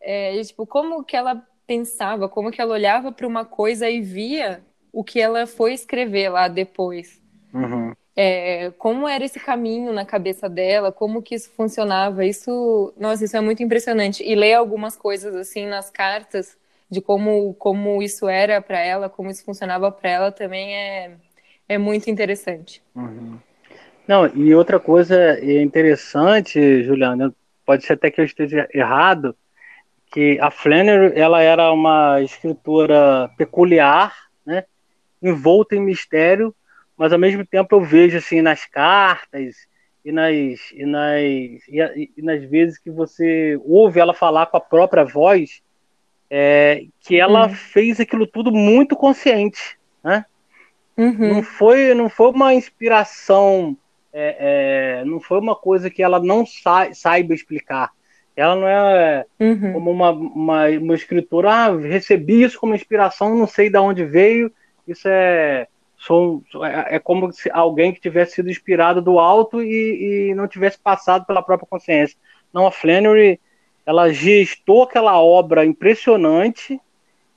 É, e, tipo, como que ela pensava, como que ela olhava para uma coisa e via o que ela foi escrever lá depois. Uhum. É, como era esse caminho na cabeça dela, como que isso funcionava, isso, nossa, isso é muito impressionante. E ler algumas coisas assim nas cartas de como, como isso era para ela, como isso funcionava para ela também é, é muito interessante. Uhum. Não, e outra coisa interessante, Juliana, pode ser até que eu esteja errado, que a Flannery, ela era uma escritora peculiar, né, envolta em mistério, mas ao mesmo tempo eu vejo assim nas cartas e nas e nas e, e nas vezes que você ouve ela falar com a própria voz, é, que ela Hum. fez aquilo tudo muito consciente, né? Uhum, Não foi, não foi uma inspiração, é, é, não foi uma coisa que ela não sa saiba explicar. Ela não é uhum, como uma, uma, uma escritora, ah, recebi isso como inspiração, não sei de onde veio. Isso é, sou, é, é como se alguém que tivesse sido inspirado do alto e, e não tivesse passado pela própria consciência. Não, a Flannery, ela gestou aquela obra impressionante,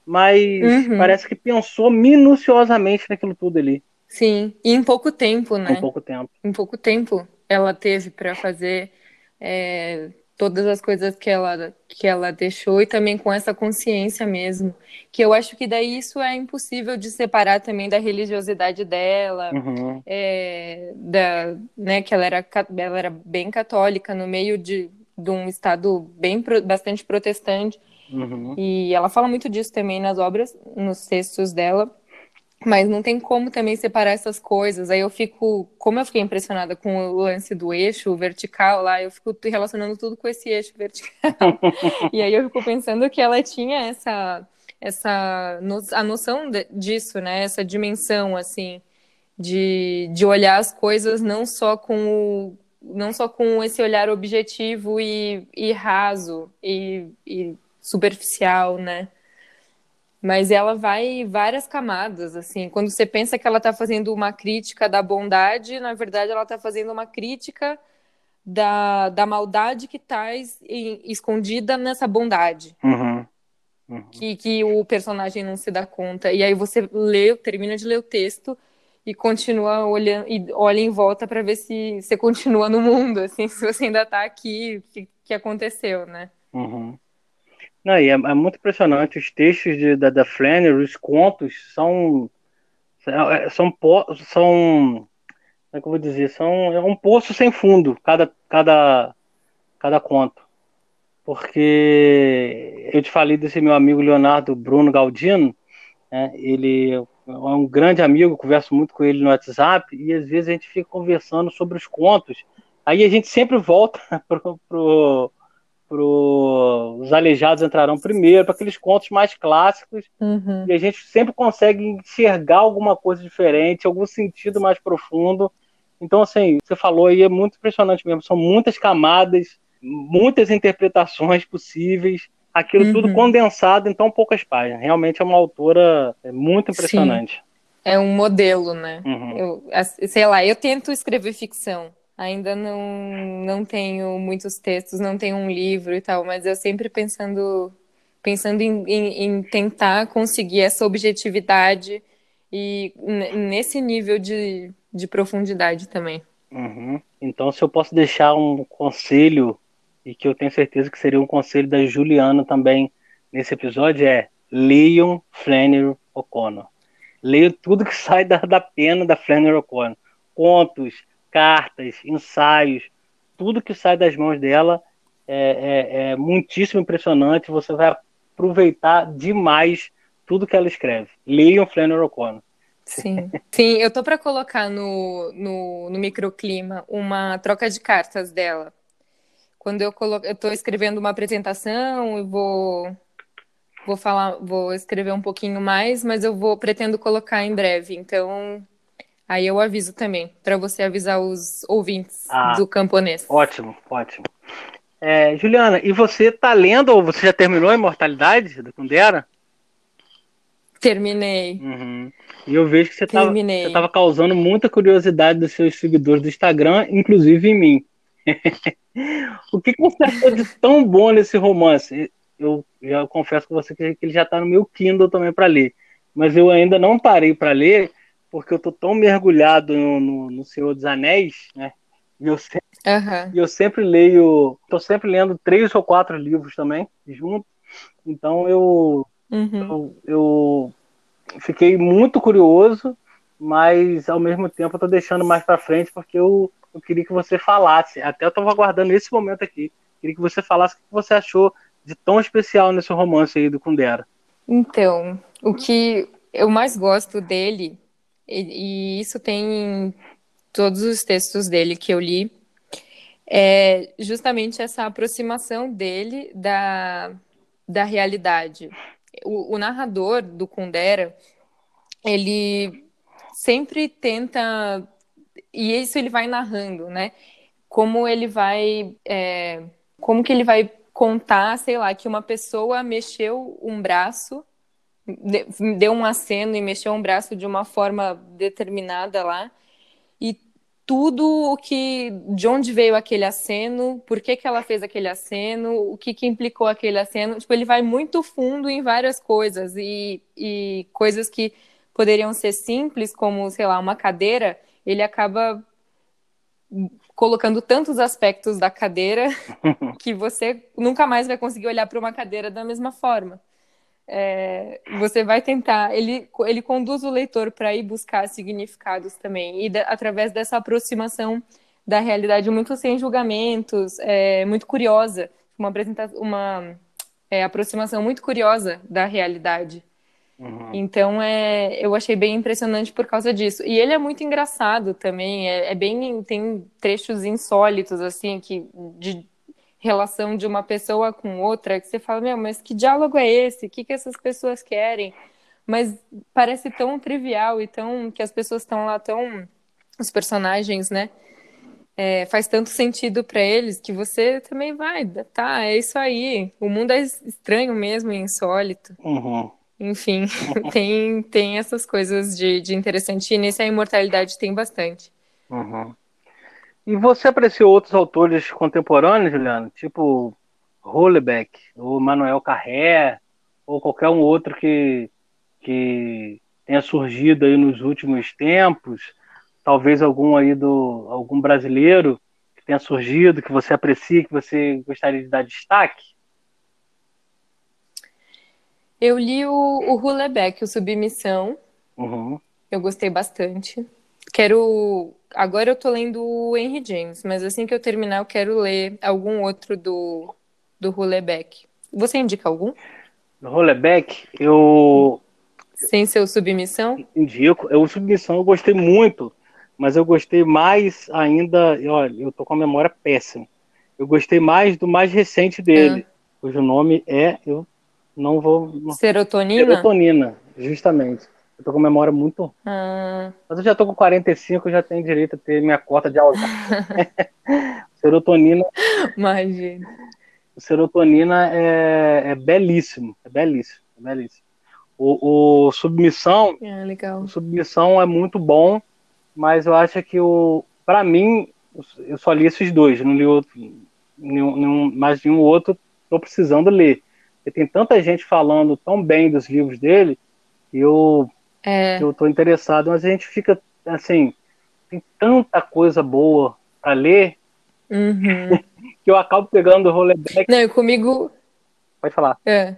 mas Uhum. parece que pensou minuciosamente naquilo tudo ali, sim. E em pouco tempo, em né? pouco tempo. Em pouco tempo ela teve para fazer é, todas as coisas que ela, que ela deixou e também com essa consciência mesmo. Que eu acho que daí isso é impossível de separar também da religiosidade dela, Uhum, é, da, né, que ela era, ela era bem católica no meio de, de um estado bem bastante protestante. uhum, E ela fala muito disso também nas obras, nos textos dela. Mas não tem como também separar essas coisas. Aí eu fico, como eu fiquei impressionada com o lance do eixo vertical lá, eu fico relacionando tudo com esse eixo vertical. E aí eu fico pensando que ela tinha essa, essa a noção disso, né? Essa dimensão assim de, de olhar as coisas não só com o, não só com esse olhar objetivo e, e raso e, e superficial, né? Mas ela vai várias camadas, assim. Quando você pensa que ela está fazendo uma crítica da bondade, na verdade ela está fazendo uma crítica da, da maldade que está escondida nessa bondade. Uhum. Uhum. Que, que o personagem não se dá conta. E aí você lê, termina de ler o texto e continua olhando e olha em volta para ver se você continua no mundo, assim, se você ainda está aqui, o que, que aconteceu, né? Uhum. Não, e é, é, muito impressionante os textos de, da, da Flannery, os contos são é, são são como é que eu vou dizer são é um poço sem fundo cada cada cada conto porque eu te falei desse meu amigo Leonardo Bruno Galdino né, ele é um grande amigo converso muito com ele no WhatsApp e às vezes a gente fica conversando sobre os contos aí a gente sempre volta pro, pro os aleijados entrarão primeiro, para aqueles contos mais clássicos, uhum. e a gente sempre consegue enxergar alguma coisa diferente, algum sentido mais profundo. Então, assim, você falou aí, é muito impressionante mesmo, são muitas camadas, muitas interpretações possíveis, aquilo uhum. tudo condensado em tão poucas páginas. Realmente é uma autora é muito impressionante. Sim. É um modelo, né? Uhum. Eu, sei lá, eu tento escrever ficção. Ainda não, não tenho muitos textos, não tenho um livro e tal, mas eu sempre pensando, pensando em, em, em tentar conseguir essa objetividade e nesse nível de, de profundidade também. Uhum. Então, se eu posso deixar um conselho, e que eu tenho certeza que seria um conselho da Juliana também nesse episódio, é leiam Flannery O'Connor. Leiam tudo que sai da, da pena da Flannery O'Connor. Contos, cartas, ensaios, tudo que sai das mãos dela é, é, é muitíssimo impressionante. Você vai aproveitar demais tudo que ela escreve. Leiam Flannery O'Connor. Sim, sim, eu tô para colocar no, no, no, microclima uma troca de cartas dela. Quando eu coloco, eu tô escrevendo uma apresentação e vou vou falar, vou escrever um pouquinho mais, mas eu vou pretendo colocar em breve. Então, Aí eu aviso também, para você avisar os ouvintes ah, do camponês. Ótimo, ótimo. É, Juliana, e você tá lendo, ou você já terminou a Imortalidade da Kundera? Terminei. Uhum. E eu vejo que você estava causando muita curiosidade dos seus seguidores do Instagram, inclusive em mim. o que, que você achou de tão bom nesse romance? Eu já confesso com você que ele já está no meu Kindle também para ler, mas eu ainda não parei para ler porque eu tô tão mergulhado no, no, no Senhor dos Anéis, né? E eu sempre, uhum. eu sempre leio, tô sempre lendo três ou quatro livros também, junto. Então eu, uhum. eu, eu, fiquei muito curioso, mas ao mesmo tempo eu tô deixando mais para frente porque eu, eu queria que você falasse. Até eu tava aguardando esse momento aqui. Queria que você falasse o que você achou de tão especial nesse romance aí do Kundera. Então, o que eu mais gosto dele e, e isso tem em todos os textos dele que eu li, é justamente essa aproximação dele da, da realidade. O, o narrador do Kundera, ele sempre tenta, e isso ele vai narrando, né? Como ele vai, é, como que ele vai contar, sei lá, que uma pessoa mexeu um braço deu um aceno e mexeu um braço de uma forma determinada lá. E tudo o que. de onde veio aquele aceno, por que, que ela fez aquele aceno, o que, que implicou aquele aceno. Tipo, ele vai muito fundo em várias coisas e, e coisas que poderiam ser simples, como, sei lá, uma cadeira, ele acaba colocando tantos aspectos da cadeira que você nunca mais vai conseguir olhar para uma cadeira da mesma forma é, você vai tentar, ele, ele conduz o leitor para ir buscar significados também, e da, através dessa aproximação da realidade muito sem julgamentos, é, muito curiosa, uma, apresentação, uma é, aproximação muito curiosa da realidade. Uhum. Então, é, eu achei bem impressionante por causa disso. E ele é muito engraçado também, é, é bem, tem trechos insólitos, assim, que, de, relação de uma pessoa com outra, que você fala, meu, mas que diálogo é esse? O que, que essas pessoas querem? Mas parece tão trivial e tão que as pessoas estão lá tão os personagens, né? é, faz tanto sentido para eles que você também vai, tá? É isso aí. O mundo é estranho mesmo e insólito. Uhum. Enfim, tem, tem essas coisas de, de interessante. E nesse a imortalidade tem bastante. Uhum. E você apreciou outros autores contemporâneos, Juliano? Tipo Hollebeck, ou Manuel Carré, ou qualquer um outro que, que tenha surgido aí nos últimos tempos? Talvez algum aí do algum brasileiro que tenha surgido, que você aprecia, que você gostaria de dar destaque? Eu li o, o Hulebeck, o Submissão. Uhum. Eu gostei bastante. Quero. Agora eu tô lendo o Henry James, mas assim que eu terminar, eu quero ler algum outro do, do Hulebeck. Você indica algum? Do Hulebeck, eu. Sem ser o Submissão? Indico. O Submissão eu gostei muito, mas eu gostei mais ainda. Olha, eu tô com a memória péssima. Eu gostei mais do mais recente dele, ah. cujo nome é. Eu não vou. Serotonina? Serotonina, justamente. Eu tô com memória muito. Ah. Mas eu já tô com 45, eu já tenho direito a ter minha cota de Alzheimer. serotonina. Imagina. Serotonina é, é belíssimo. É belíssimo. É belíssimo. O, o Submissão. É, legal. O Submissão é muito bom, mas eu acho que o. Pra mim, eu só li esses dois, não li outro, nenhum, nenhum, mais nenhum outro, tô precisando ler. Porque tem tanta gente falando tão bem dos livros dele, e eu, é. eu tô interessado, mas a gente fica assim, tem tanta coisa boa para ler uhum. que eu acabo pegando o rollback. Não, comigo. Pode falar. É.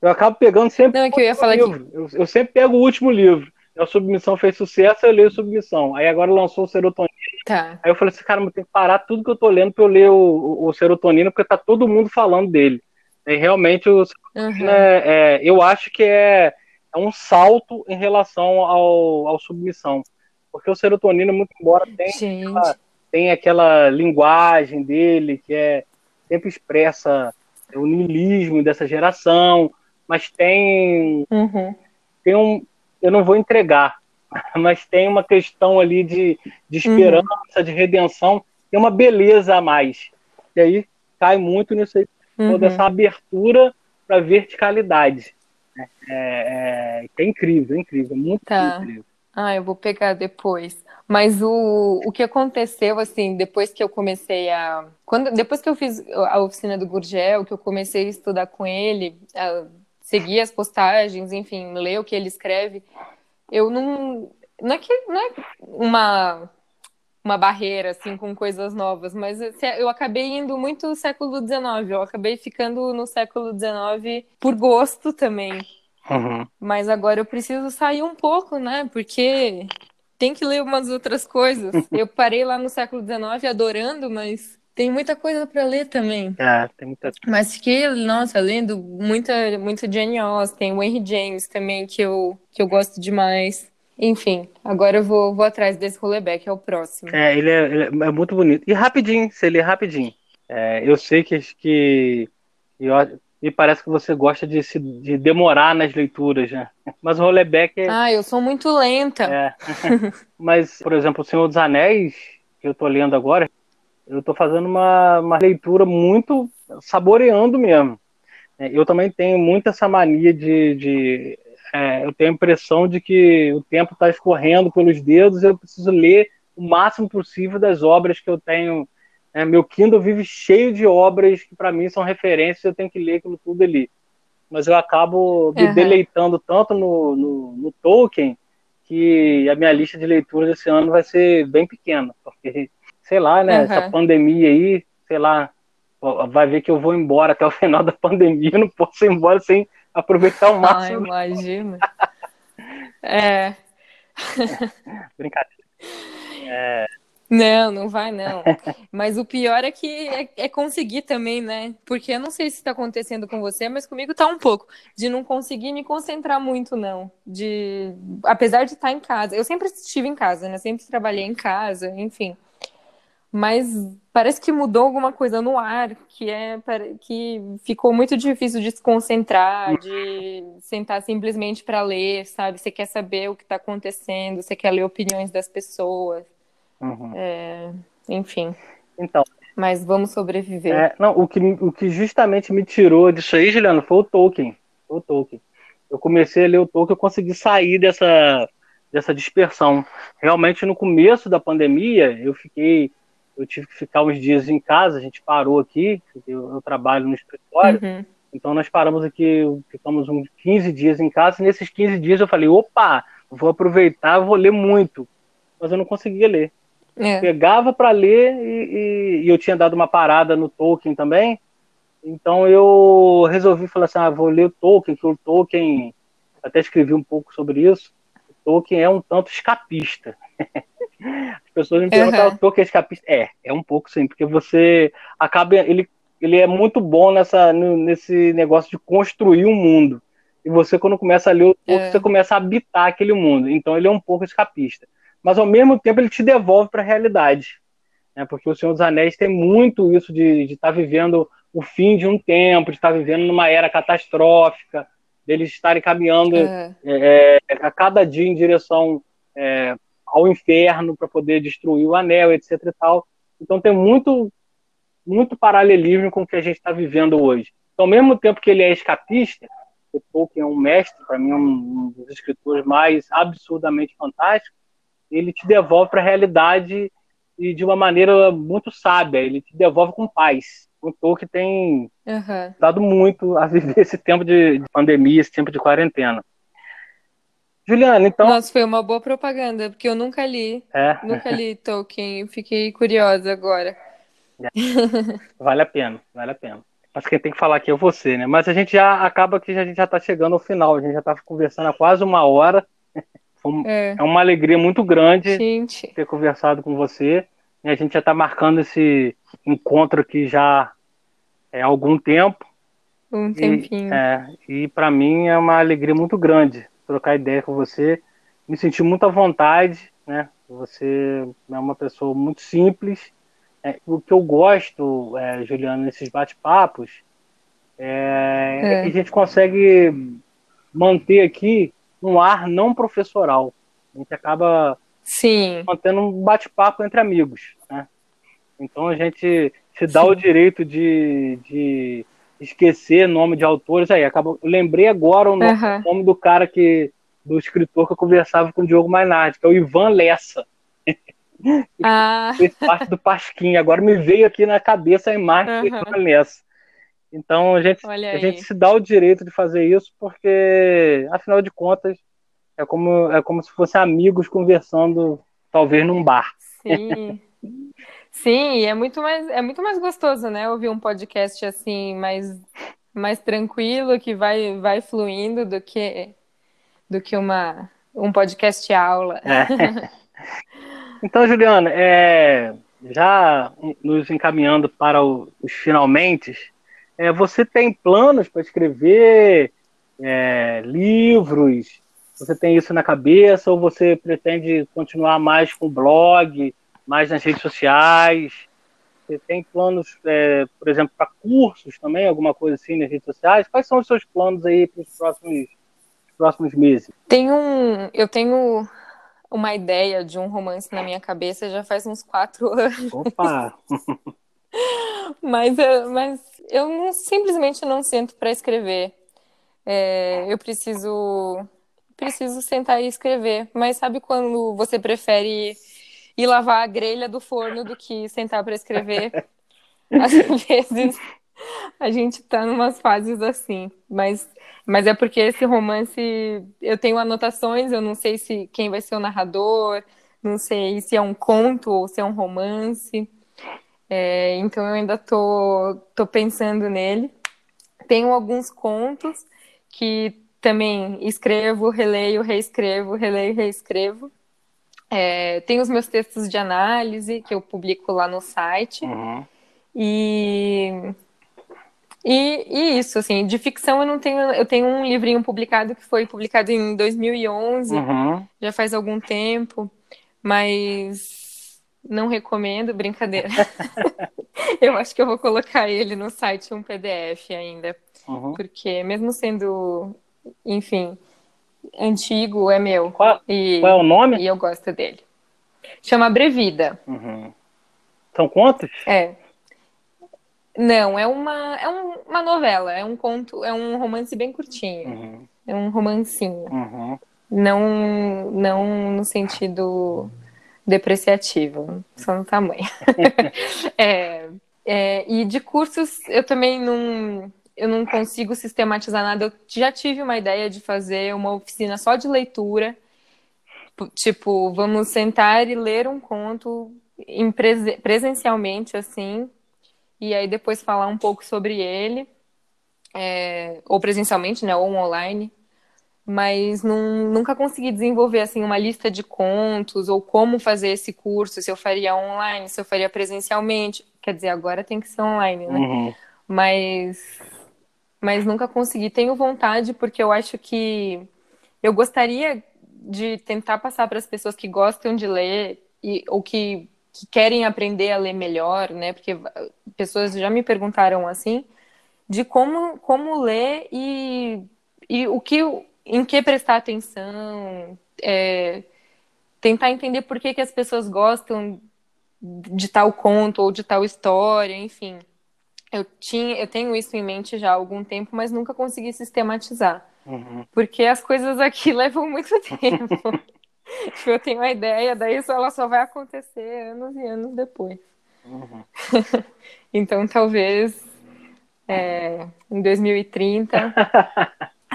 Eu acabo pegando sempre. Não, é que eu ia falar livro. Que... Eu, eu, sempre pego o último livro. A Submissão fez sucesso, eu leio Submissão. Aí agora lançou o Serotonina. Tá. Aí eu falei assim, cara, eu tenho que parar tudo que eu tô lendo pra eu ler o, o, o Serotonina, porque tá todo mundo falando dele. E realmente o uhum. é, é, eu acho que é, é, um salto em relação ao, ao submissão. Porque o serotonina, muito embora tenha aquela, tenha aquela linguagem dele que é sempre expressa o niilismo dessa geração, mas tem, uhum. tem um. Eu não vou entregar, mas tem uma questão ali de, de esperança, uhum. de redenção, tem uma beleza a mais. E aí cai muito nisso aí uhum. toda essa abertura para verticalidade. É, é, é, incrível, é incrível, muito tá. incrível. Ah, eu vou pegar depois. Mas o, o que aconteceu, assim, depois que eu comecei a. Quando, depois que eu fiz a oficina do Gurgel, que eu comecei a estudar com ele, a seguir as postagens, enfim, ler o que ele escreve, eu não. Não é que não é uma uma barreira assim com coisas novas, mas eu acabei indo muito no século XIX, eu acabei ficando no século XIX por gosto também. Uhum. Mas agora eu preciso sair um pouco, né? Porque tem que ler umas outras coisas. eu parei lá no século XIX adorando, mas tem muita coisa para ler também. É, tem muita Mas fiquei, nossa, lendo muita, muita Jane Austen, o Henry James também, que eu, que eu gosto demais. Enfim, agora eu vou, vou atrás desse rollback, é o próximo. É, ele é, ele é muito bonito. E rapidinho, você lê rapidinho. É, eu sei que, que eu, me parece que você gosta de, se, de demorar nas leituras, né? Mas o rollback é... Ah, eu sou muito lenta. É. Mas, por exemplo, O Senhor dos Anéis, que eu tô lendo agora, eu tô fazendo uma, uma leitura muito saboreando mesmo. É, eu também tenho muito essa mania de, de é, eu tenho a impressão de que o tempo está escorrendo pelos dedos e eu preciso ler o máximo possível das obras que eu tenho. É, meu Kindle vive cheio de obras que para mim são referências, eu tenho que ler aquilo tudo ali. Mas eu acabo me uhum. deleitando tanto no, no, no, Tolkien que a minha lista de leituras desse ano vai ser bem pequena, porque, sei lá, né, uhum. essa pandemia aí, sei lá, vai ver que eu vou embora até o final da pandemia, eu não posso ir embora sem aproveitar o máximo. Ah, imagina. é. Brincadeira. É... Não, não vai não. Mas o pior é que é, é, conseguir também, né? Porque eu não sei se está acontecendo com você, mas comigo tá um pouco de não conseguir me concentrar muito, não. De apesar de estar em casa, eu sempre estive em casa, né? Sempre trabalhei em casa, enfim mas parece que mudou alguma coisa no ar, que é que ficou muito difícil de se concentrar, de sentar simplesmente para ler, sabe? Você quer saber o que está acontecendo, você quer ler opiniões das pessoas. Uhum. É, enfim. Então. Mas vamos sobreviver. É, não, o que, o que justamente me tirou disso aí, Juliano, foi o Tolkien. Foi o Tolkien. Eu comecei a ler o Tolkien, eu consegui sair dessa, dessa dispersão. Realmente, no começo da pandemia, eu fiquei, eu tive que ficar uns dias em casa, a gente parou aqui, eu, eu trabalho no escritório, uhum. então nós paramos aqui, ficamos uns 15 dias em casa, e nesses 15 dias eu falei, opa, vou aproveitar, vou ler muito. Mas eu não conseguia ler. É. Pegava para ler e, e, e, eu tinha dado uma parada no Tolkien também. Então eu resolvi falar assim, ah, vou ler o Tolkien, que o Tolkien, até escrevi um pouco sobre isso, o Tolkien é um tanto escapista. As pessoas me perguntam, uhum. o Tolkien é escapista? É, é um pouco sim, porque você acaba, ele, ele é muito bom nessa, nesse negócio de construir um mundo. E você, quando começa a ler o Tolkien, é. você começa a habitar aquele mundo. Então ele é um pouco escapista mas ao mesmo tempo ele te devolve para a realidade. Né? Porque o Senhor dos Anéis tem muito isso de estar tá vivendo o fim de um tempo, de estar tá vivendo numa era catastrófica, deles estarem caminhando é. É, é, a cada dia em direção é, ao inferno para poder destruir o anel, etc. E tal. Então tem muito, muito paralelismo com o que a gente está vivendo hoje. Então, ao mesmo tempo que ele é escapista, o Tolkien é um mestre, para mim é um dos escritores mais absurdamente fantásticos, ele te devolve para a realidade e de uma maneira muito sábia, ele te devolve com paz. O Tolkien tem uhum. dado muito a viver esse tempo de pandemia, esse tempo de quarentena. Juliana, então. Nossa, foi uma boa propaganda, porque eu nunca li. É. Nunca li Tolkien, fiquei curiosa agora. É. Vale a pena, vale a pena. Mas quem tem que falar aqui é você, né? Mas a gente já acaba que a gente já está chegando ao final, a gente já está conversando há quase uma hora. É. é uma alegria muito grande gente. ter conversado com você. E a gente já está marcando esse encontro aqui já é, há algum tempo. Um tempinho. É, e, é, para mim é uma alegria muito grande trocar ideia com você. Me senti muito à vontade, né? Você é uma pessoa muito simples. É, o que eu gosto, é, Juliana, nesses bate-papos, é, é, que a gente consegue manter aqui um ar não professoral. A gente acaba Sim. mantendo um bate-papo entre amigos. Né? Então a gente se dá Sim. o direito de, de esquecer nome de autores. Aí, acaba, lembrei agora o nome, uhum. nome, do cara que. do escritor que eu conversava com o Diogo Mainardi, que é o Ivan Lessa. Ah. Fez parte do Pasquim. Agora me veio aqui na cabeça a imagem do Ivan Lessa. Então a gente, a gente se dá o direito de fazer isso porque, afinal de contas, é como, é como se fossem amigos conversando, talvez num bar. Sim. Sim, é muito mais é muito mais gostoso, né? Ouvir um podcast assim mais mais tranquilo que vai vai fluindo do que do que uma um podcast aula. É. Então, Juliana, é, já nos encaminhando para os finalmente, é, você tem planos para escrever é, livros? Você tem isso na cabeça ou você pretende continuar mais com o blog, mais nas redes sociais? Você tem planos, é, por exemplo, para cursos também, alguma coisa assim nas redes sociais? Quais são os seus planos aí para os próximos, próximos meses? Tem um, eu tenho uma ideia de um romance na minha cabeça já faz uns quatro anos. Opa! mas, mas eu não, simplesmente não sento para escrever. É, eu preciso preciso sentar e escrever. Mas sabe quando você prefere ir lavar a grelha do forno do que sentar para escrever? Às vezes a gente tá numas fases assim, mas mas é porque esse romance eu tenho anotações, eu não sei se quem vai ser o narrador, não sei se é um conto ou se é um romance. É, então eu ainda tô, tô pensando nele. Tenho alguns contos que também escrevo, releio, reescrevo, releio, reescrevo. É, tenho os meus textos de análise que eu publico lá no site. Uhum. E, e, e, isso, assim, de ficção eu não tenho. Eu tenho um livrinho publicado que foi publicado em 2011, uhum. já faz algum tempo, mas não recomendo, brincadeira. eu acho que eu vou colocar ele no site um PDF ainda. Uhum. Porque mesmo sendo, enfim, antigo, é meu. Qual, e, qual é o nome? E eu gosto dele. Chama Brevida. Uhum. São contos? É. Não, é uma, é um, uma novela, é um conto, é um romance bem curtinho. Uhum. É um romancinho. Uhum. Não, não no sentido depreciativo, só no tamanho. é, é, e de cursos, eu também não, eu não consigo sistematizar nada. Eu já tive uma ideia de fazer uma oficina só de leitura. Tipo, vamos sentar e ler um conto presencialmente, assim, e aí depois falar um pouco sobre ele, é, ou presencialmente, né, ou online, mas não, nunca consegui desenvolver assim uma lista de contos ou como fazer esse curso, se eu faria online, se eu faria presencialmente, quer dizer, agora tem que ser online, né? Uhum. Mas mas nunca consegui. Tenho vontade porque eu acho que eu gostaria de tentar passar para as pessoas que gostam de ler e, ou que que querem aprender a ler melhor, né? Porque pessoas já me perguntaram assim de como como ler e, e o que em que prestar atenção, é, tentar entender por que, que as pessoas gostam de tal conto ou de tal história, enfim. Eu tinha, eu tenho isso em mente já há algum tempo, mas nunca consegui sistematizar. Uhum. Porque as coisas aqui levam muito tempo. Tipo, eu tenho uma ideia, daí ela só vai acontecer anos e anos depois. Uhum. então, talvez é, em 2030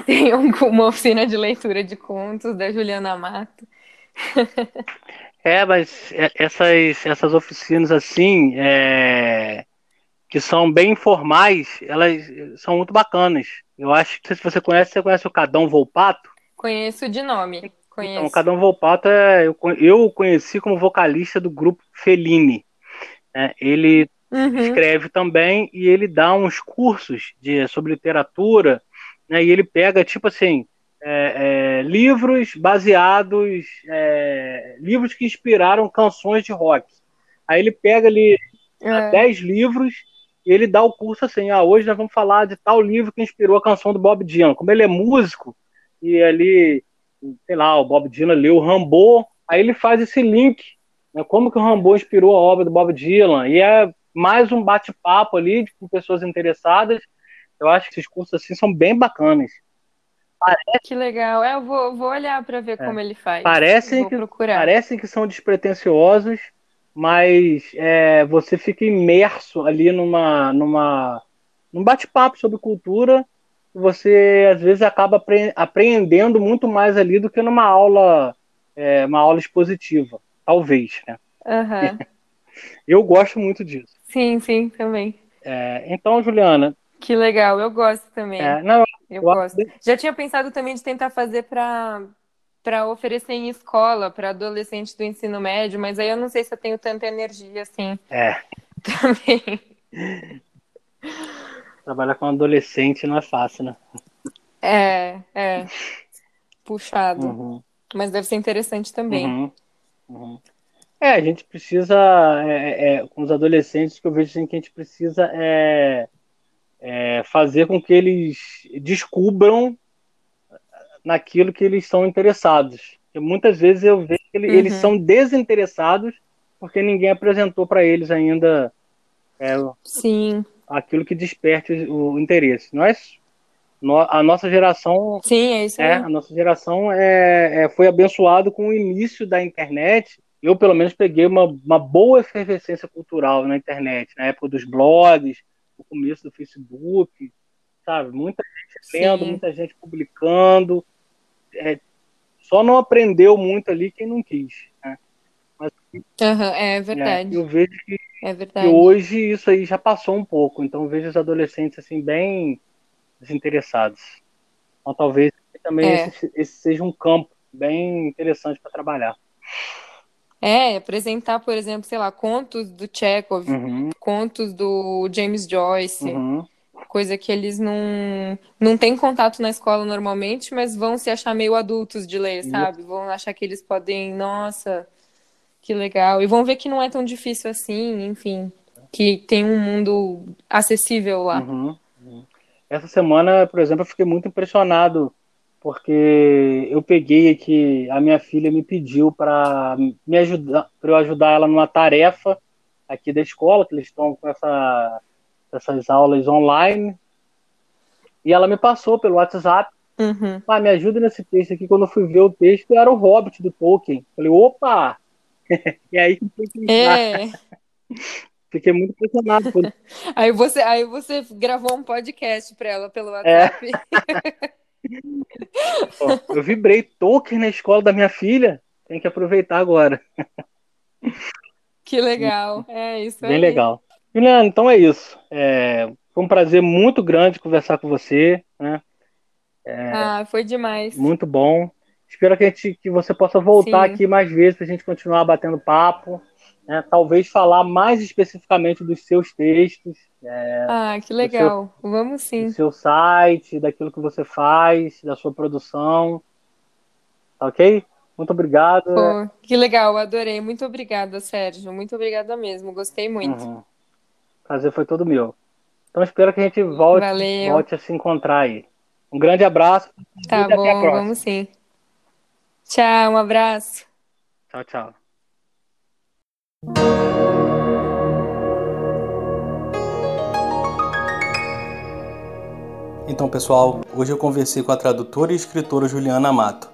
tenha uma oficina de leitura de contos da Juliana Mato. é, mas essas, essas oficinas assim, é, que são bem informais, elas são muito bacanas. Eu acho que se você conhece, você conhece o Cadão Volpato? Conheço de nome. Conheço. Então, Cadão Volpato é, eu, eu conheci como vocalista do grupo Fellini. É, ele uhum. escreve também e ele dá uns cursos de, sobre literatura, né, e ele pega, tipo assim, é, é, livros baseados, é, livros que inspiraram canções de rock. Aí ele pega ali é. 10 livros e ele dá o curso assim, ah, hoje nós vamos falar de tal livro que inspirou a canção do Bob Dylan. Como ele é músico, e ali sei lá, o Bob Dylan leu o Rambo, aí ele faz esse link, né, como que o Rambo inspirou a obra do Bob Dylan, e é mais um bate-papo ali com pessoas interessadas. Eu acho que esses cursos assim são bem bacanas. Parece... Que legal. É, eu vou, vou olhar para ver é. como ele faz. Parecem que, parecem que são despretensiosos, mas é, você fica imerso ali numa, numa, num bate-papo sobre cultura você às vezes acaba apreendendo muito mais ali do que numa aula, é, uma aula expositiva, talvez, né? Uhum. Eu gosto muito disso. Sim, sim, também. É, então, Juliana. Que legal, eu gosto também. É, não, eu, eu gosto. Já tinha pensado também de tentar fazer para para oferecer em escola para adolescentes do ensino médio, mas aí eu não sei se eu tenho tanta energia assim. É. Também. Trabalhar com adolescente não é fácil, né? É, é. Puxado. Uhum. Mas deve ser interessante também. Uhum. Uhum. É, a gente precisa, é, é, com os adolescentes, que eu vejo assim, que a gente precisa é, é, fazer com que eles descubram naquilo que eles são interessados. Porque muitas vezes eu vejo que eles uhum. são desinteressados porque ninguém apresentou para eles ainda. É, Sim aquilo que desperte o interesse. Nós, a nossa geração, sim, é isso. É, a nossa geração é, é, foi abençoado com o início da internet. Eu pelo menos peguei uma, uma boa efervescência cultural na internet, na época dos blogs, no começo do Facebook, sabe? Muita gente lendo, sim. muita gente publicando. É, só não aprendeu muito ali quem não quis. Né? Mas, uhum, é verdade. É, eu vejo que é verdade. E hoje isso aí já passou um pouco, então vejo os adolescentes assim bem desinteressados. Então talvez também é. esse, esse, seja um campo bem interessante para trabalhar. É, apresentar, por exemplo, sei lá, contos do Chekhov, uhum. contos do James Joyce, uhum. Coisa que eles não, não têm contato na escola normalmente, mas vão se achar meio adultos de ler, sabe? Vão achar que eles podem, nossa, que legal. E vão ver que não é tão difícil assim, enfim. Que tem um mundo acessível lá. Uhum, uhum. Essa semana, por exemplo, eu fiquei muito impressionado porque eu peguei aqui, a minha filha me pediu para me ajudar, para eu ajudar ela numa tarefa. aqui da escola, que eles estão com essa, essas aulas online. E ela me passou pelo WhatsApp. Uhum. Ah, me ajuda nesse texto aqui. Quando eu fui ver o texto, era o Hobbit do Tolkien. Falei, opa! e aí é. Fiquei muito impressionado. Por... aí, você, aí você gravou um podcast para ela pelo WhatsApp. É. eu vibrei Tolkien na escola da minha filha. Tem que aproveitar agora. Que legal. É isso Bem aí. legal. Juliana, então é isso. É, foi um prazer muito grande conversar com você. Né? É, ah, foi demais. Muito bom. Espero que, a gente, que você possa voltar Sim. aqui mais vezes para a gente continuar batendo papo. Né? Talvez falar mais especificamente dos seus textos. É, ah, que legal. Seu, Vamos sim. Do seu site, daquilo que você faz, da sua produção. Tá ok? Muito obrigado. Pô, que legal, adorei. Muito obrigada, Sérgio. Muito obrigada mesmo. Gostei muito. Uhum. Prazer foi todo meu. Então espero que a gente volte, volte a se encontrar aí. Um grande abraço. Tá bom, vamos sim. Tchau, um abraço. Tchau, tchau. Então, pessoal, hoje eu conversei com a tradutora e escritora Juliana Amato.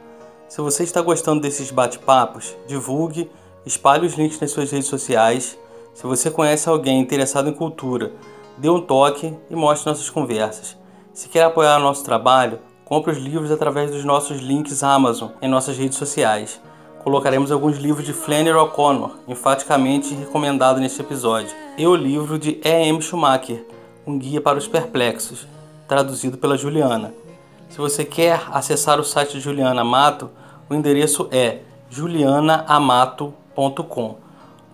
Se você está gostando desses bate-papos, divulgue, espalhe os links nas suas redes sociais. Se você conhece alguém interessado em cultura, dê um toque e mostre nossas conversas. Se quer apoiar nosso trabalho, compre os livros através dos nossos links Amazon em nossas redes sociais. Colocaremos alguns livros de Flannery O'Connor, enfaticamente recomendado neste episódio, e o livro de E.M. Schumacher, Um Guia para os Perplexos, traduzido pela Juliana. Se você quer acessar o site de Juliana Amato, o endereço é julianaamato.com.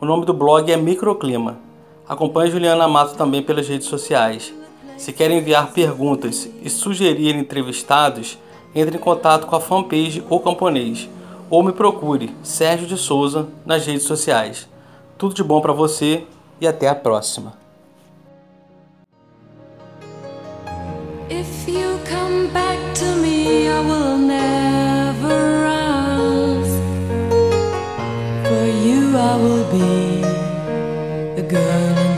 O nome do blog é Microclima. Acompanhe Juliana Amato também pelas redes sociais. Se quer enviar perguntas e sugerir entrevistados, entre em contato com a fanpage O Camponês ou me procure Sérgio de Souza nas redes sociais. Tudo de bom para você e até a próxima. If you come back to me, I will never I will be the girl